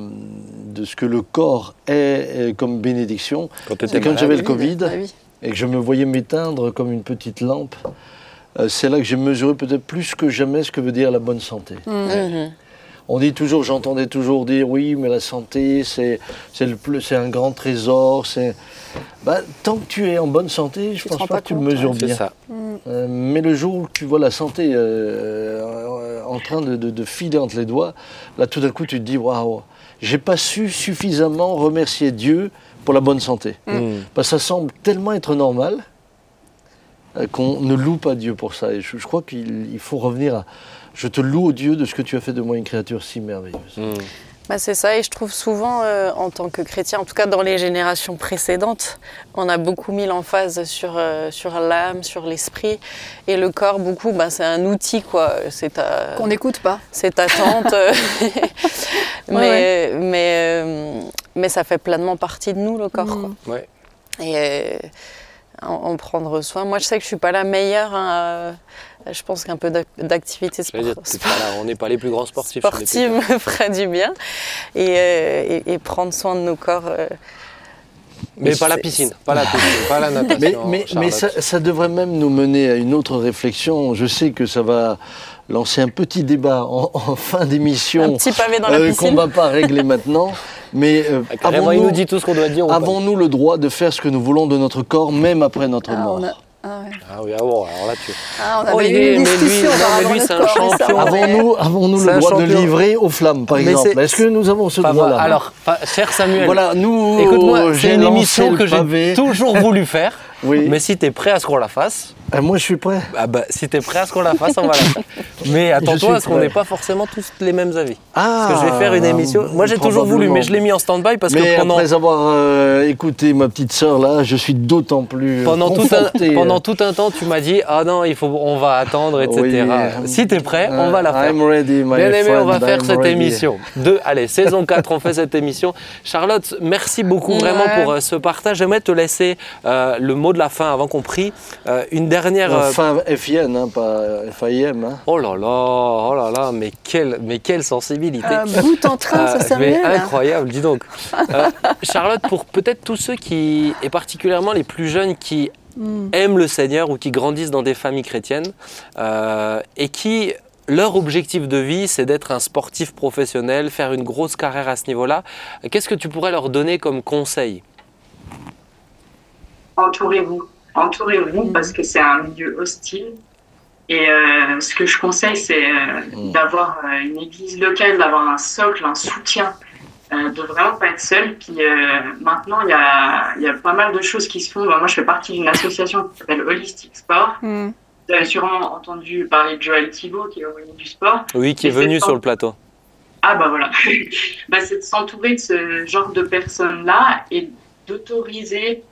B: de ce que le corps est euh, comme bénédiction,
A: Quand
B: quand j'avais le Covid
D: Ah oui.
B: et que je me voyais m'éteindre comme une petite lampe. euh, c'est là que j'ai mesuré peut-être plus que jamais ce que veut dire la bonne santé.
D: Mm.
C: Mhm.
B: On dit toujours, j'entendais toujours dire, oui, mais la santé, c'est c'est le plus- c'est un grand trésor. C'est bah, tant que tu es en bonne santé, je
D: Tu
B: pense pas,
D: pas
B: que tu le mesures bien.
A: ça.
B: Euh, mais le jour où tu vois la santé euh, en train de, de- de filer entre les doigts, là tout d'un coup tu te dis, waouh, j'ai pas su suffisamment remercier Dieu pour la bonne santé.
A: Mm.
B: Parce que ça semble tellement être normal euh, qu'on ne loue pas Dieu pour ça. Et je, je crois qu'il il faut revenir à, je te loue au Dieu de ce que tu as fait de moi une créature si merveilleuse.
A: Mm.
C: Bah, c'est ça, et je trouve souvent, euh, en tant que chrétien, en tout cas dans les générations précédentes, on a beaucoup mis l'emphase sur, euh, sur l'âme, sur l'esprit, et le corps, beaucoup, bah, c'est un outil, quoi. C'est ta,
D: Qu'on n'écoute pas.
C: c'est ta tante. mais,
D: Ouais,
C: Mais, euh, mais ça fait pleinement partie de nous, le corps. quoi.
D: Mm.
A: Ouais.
C: Et euh, en, prendre soin. Moi, je sais que je suis pas la meilleure. hein, euh, je pense qu'un peu d'ac- d'activité
A: Je veux dire,
C: sport-
A: t'es pas là, on n'est pas les plus grands sportifs.
C: sportive me ferait du bien. Et, euh, et- et prendre soin de nos corps. euh,
A: Mais pas la piscine, pas la piscine, pas la natation.
B: Mais, mais, mais
A: Charlotte.
B: ça, ça devrait même nous mener à une autre réflexion. Je sais que ça va lancer un petit débat en, en fin d'émission
C: Un petit pavé dans la
B: euh,
C: piscine.
B: qu'on ne va pas régler maintenant. Mais euh,
A: Ah,
B: avons-nous
A: nous dit tout ce qu'on doit dire.
B: avons-nous le droit de faire ce que nous voulons de notre corps, même après notre
D: Ah,
B: mort
D: on a- ah ouais.
A: Ah oui, ah bon, alors là, tu.
D: Ah, on
A: Oh,
D: avait eu
A: est-
D: une
A: mais lui-
D: discussion
A: non, mais lui,
D: à
A: c'est un champion.
B: Avons-nous avons
A: C'est
B: le droit de livrer aux flammes, par
A: Mais
B: exemple Est-ce que nous avons ce droit-là.
A: Alors, cher Samuel,
B: Voilà, nous,
A: écoute-moi,
B: j'ai
A: c'est une émission que j'ai toujours voulu faire.
B: Oui.
A: Mais si tu es prêt à ce qu'on la fasse,
B: Ah, moi, je suis prêt.
A: ah bah, si tu es prêt à ce qu'on la fasse, on va la faire. Mais attends-toi à ce qu'on n'ait pas forcément tous les mêmes avis.
B: Ah,
A: Parce que je vais faire une émission. Moi, j'ai toujours voulu, mais je l'ai mis en stand-by parce
B: Mais
A: que pendant,
B: après avoir euh, écouté ma petite sœur là, je suis d'autant plus
A: pendant, tout un, pendant tout un temps, tu m'as dit Ah non, il faut, on va attendre, etc.
B: Oui.
A: Si tu es prêt, on va la faire.
B: I'm ready, my
A: Bien aimé, on va
B: friend,
A: faire
B: I'm
A: cette
B: ready.
A: émission. Deux, allez, saison 4, on fait cette émission. Charlotte, merci beaucoup vraiment pour euh, ce partage. J'aimerais te laisser euh, le mot de la fin avant qu'on prie. Euh, une dernière. euh,
B: Enfin, FIN, hein, pas FIM. Hein.
A: Oh là là, oh là là, mais quelle, mais quelle sensibilité.
D: Un bout en train,
A: Euh,
D: ça Samuel.
A: mais incroyable, dis donc. Euh, Charlotte, pour peut-être tous ceux qui, et particulièrement les plus jeunes qui
D: Hmm.
A: aiment le Seigneur ou qui grandissent dans des familles chrétiennes euh, et qui leur objectif de vie, c'est d'être un sportif professionnel, faire une grosse carrière à ce niveau-là. Qu'est-ce que tu pourrais leur donner comme conseil?
E: Entourez-vous. Entourez-vous
D: Mm.
E: parce que c'est un milieu hostile. Et euh, ce que je conseille, c'est euh,
B: Mm.
E: d'avoir euh, une église locale, d'avoir un socle, un soutien, euh, de vraiment pas être seul. Puis euh, maintenant, il y a, il y a pas mal de choses qui se font. Moi, je fais partie d'une association qui s'appelle Holistic Sport.
D: Hmm.
E: Vous avez sûrement entendu parler de Joël Thibault, qui est au milieu du sport.
A: Oui, qui est
E: Et c'est
A: venu sur le plateau.
E: Ah bah voilà, bah, c'est de s'entourer de ce genre de personnes-là et d'autoriser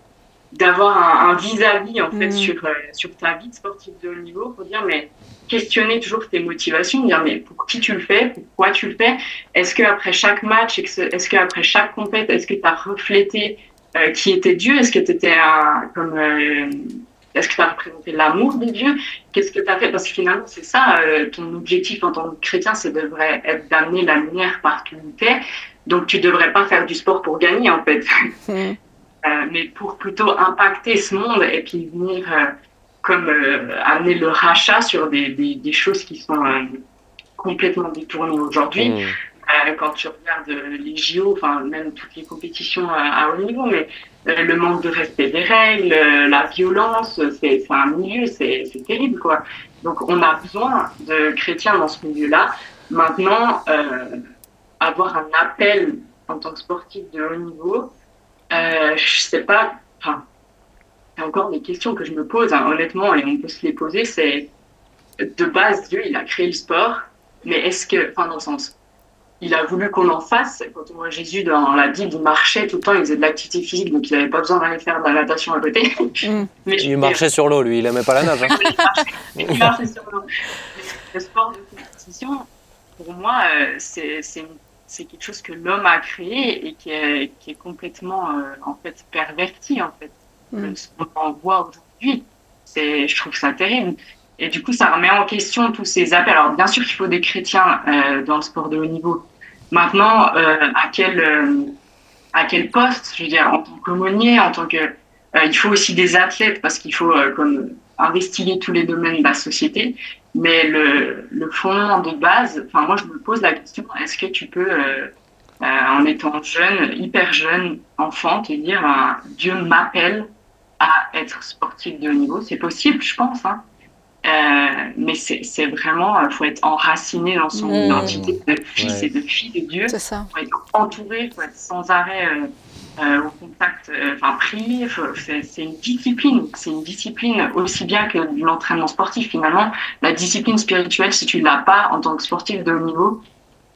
E: d'avoir un, un vis-à-vis en fait
D: Mm.
E: sur, euh, sur ta vie de sportif de haut niveau pour dire mais questionner toujours tes motivations, dire mais pour qui tu le fais, pourquoi tu le fais, est-ce que après chaque match, est-ce que après chaque compète, est-ce que tu as reflété euh, qui était Dieu, est-ce que tu étais un, comme euh, est-ce que tu as représenté l'amour de Dieu Qu'est-ce que tu as fait? Parce que finalement, c'est ça, euh, ton objectif en tant que chrétien, c'est devrait être d'amener la lumière partout où tu es. Donc, tu devrais pas faire du sport pour gagner, en fait,
D: Hmm.
E: Euh, mais pour plutôt impacter ce monde et puis venir euh, comme euh, amener le rachat sur des, des, des choses qui sont complètement détournées aujourd'hui.
A: Mm.
E: Euh, quand tu regardes les JO, enfin même toutes les compétitions à haut niveau, mais le manque de respect des règles, la violence, c'est un milieu, c'est c'est terrible quoi. Donc on a besoin de chrétiens dans ce milieu-là. Maintenant, euh, avoir un appel en tant que sportif de haut niveau, euh, je sais pas. Enfin, c'est encore des questions que je me pose hein, honnêtement et on peut se les poser. C'est de base Dieu, il a créé le sport, mais est-ce que, enfin dans le sens il a voulu qu'on en fasse. Quand on voit Jésus dans la Bible, il marchait tout le temps, il faisait de l'activité physique, donc il n'avait pas besoin d'aller faire de la natation à côté.
D: Mm.
E: Mais
A: Il marchait sur l'eau, lui, il aimait pas la nage. hein.
E: il marchait sur l'eau. Le sport de compétition, pour moi, euh, c'est c'est une- c'est quelque chose que l'homme a créé et qui est, qui est complètement euh, en fait perverti en fait.
D: Mm.
E: Ce qu'on voit aujourd'hui, c'est, je trouve ça terrible. Et du coup, ça remet en question tous ces appels. Alors, bien sûr qu'il faut des chrétiens euh, dans le sport de haut niveau. Maintenant, euh, à quel euh, à quel poste Je veux dire, en tant qu'aumônier, en tant que euh, il faut aussi des athlètes parce qu'il faut euh, comme investiguer tous les domaines de la société. Mais le, le fondement de base, enfin moi je me pose la question est-ce que tu peux, euh, euh, en étant jeune, hyper jeune, enfant, te dire ben, Dieu m'appelle à être sportif de haut niveau? C'est possible, je pense. Hein. Euh, mais c'est c'est vraiment, il faut être enraciné dans son
C: Mmh.
E: identité de fils
A: Ouais.
E: et de fille de Dieu
D: C'est ça.
E: faut être entouré, faut être sans arrêt euh, au contact, euh, enfin faut- C'est une discipline, c'est une discipline aussi bien que l'entraînement sportif. Finalement, la discipline spirituelle, si tu l'as pas en tant que sportif de haut niveau,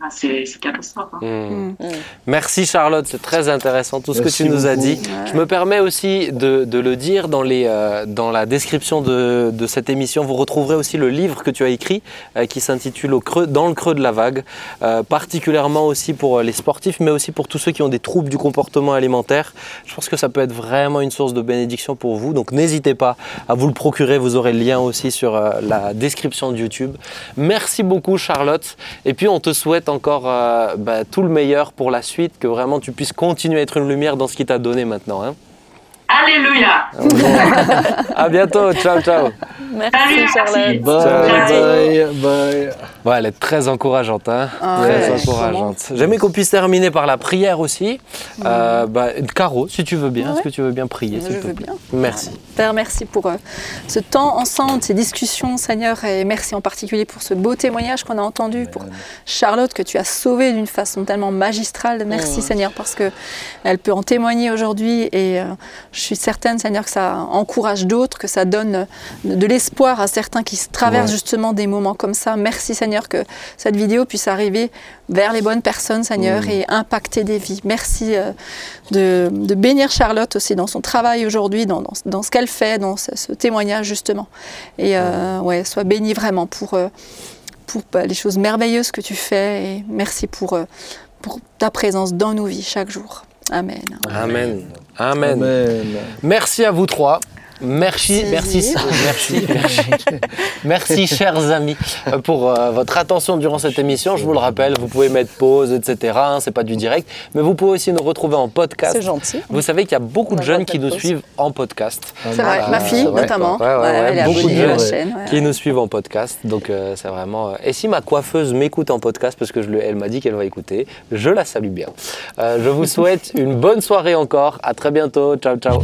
E: Enfin, c'est c'est catastrophe. hein.
A: Hmm.
D: Mm.
A: Merci Charlotte, c'est très intéressant tout ce que tu nous as dit.
D: Ouais.
A: Je me permets aussi de, de le dire dans, les, euh, dans la description de, de cette émission. Vous retrouverez aussi le livre que tu as écrit euh, qui s'intitule Au creux, Dans le creux de la vague, euh, particulièrement aussi pour les sportifs, mais aussi pour tous ceux qui ont des troubles du comportement alimentaire. Je pense que ça peut être vraiment une source de bénédiction pour vous. Donc n'hésitez pas à vous le procurer. Vous aurez le lien aussi sur euh, la description de YouTube. Merci beaucoup Charlotte. Et puis on te souhaite encore euh, bah, tout le meilleur pour la suite, que vraiment tu puisses continuer à être une lumière dans ce qui t'a donné maintenant. hein.
E: Alléluia
A: À bientôt, ciao ciao.
C: Merci Charlotte.
B: Bye, bye, bye.
A: Ouais, elle est très encourageante, hein.
D: Ah
A: très
D: ouais,
A: encourageante. J'aimerais qu'on puisse terminer par la prière aussi. Euh, bah, Caro, si tu veux bien, est-ce que tu veux bien prier
D: Je veux bien.
A: Merci.
D: Père, merci pour euh, ce temps ensemble, ces discussions, Seigneur, et merci en particulier pour ce beau témoignage qu'on a entendu, pour Charlotte que tu as sauvée d'une façon tellement magistrale. Merci, Seigneur, parce que elle peut en témoigner aujourd'hui, et euh, je suis certaine, Seigneur, que ça encourage d'autres, que ça donne de l'espoir à certains qui se traversent
A: Ouais.
D: justement des moments comme ça. Merci, Seigneur, que cette vidéo puisse arriver vers les bonnes personnes, Seigneur, et impacter des vies. Merci euh, de, de bénir Charlotte aussi dans son travail aujourd'hui, dans, dans, dans ce qu'elle fait, dans ce, ce témoignage justement. Et euh, ouais, sois bénie vraiment pour, euh, pour bah, les choses merveilleuses que tu fais et merci pour, euh, pour ta présence dans nos vies chaque jour. Amen.
A: Amen. Amen.
B: Amen.
A: Merci à vous trois. Merci,
D: Merci.
A: merci, merci, merci, merci, chers amis, pour euh, votre attention durant cette émission. Je vous le rappelle, vous pouvez mettre pause, etc. hein, c'est pas du direct, mais vous pouvez aussi nous retrouver en podcast.
C: C'est gentil.
A: Vous savez qu'il y a beaucoup
C: On
A: de jeunes qui nous
C: pause.
A: suivent en podcast.
D: C'est vrai, ma fille
A: vrai,
D: notamment.
A: Ouais, ouais, ouais,
D: elle est
A: beaucoup de
D: la
A: jeunes
D: chaîne. ouais.
A: qui nous suivent en podcast. Donc euh, c'est vraiment. euh, Et si ma coiffeuse m'écoute en podcast parce que je le- elle m'a dit qu'elle va écouter, je la salue bien. Euh, je vous souhaite une bonne soirée encore. À très bientôt. Ciao ciao.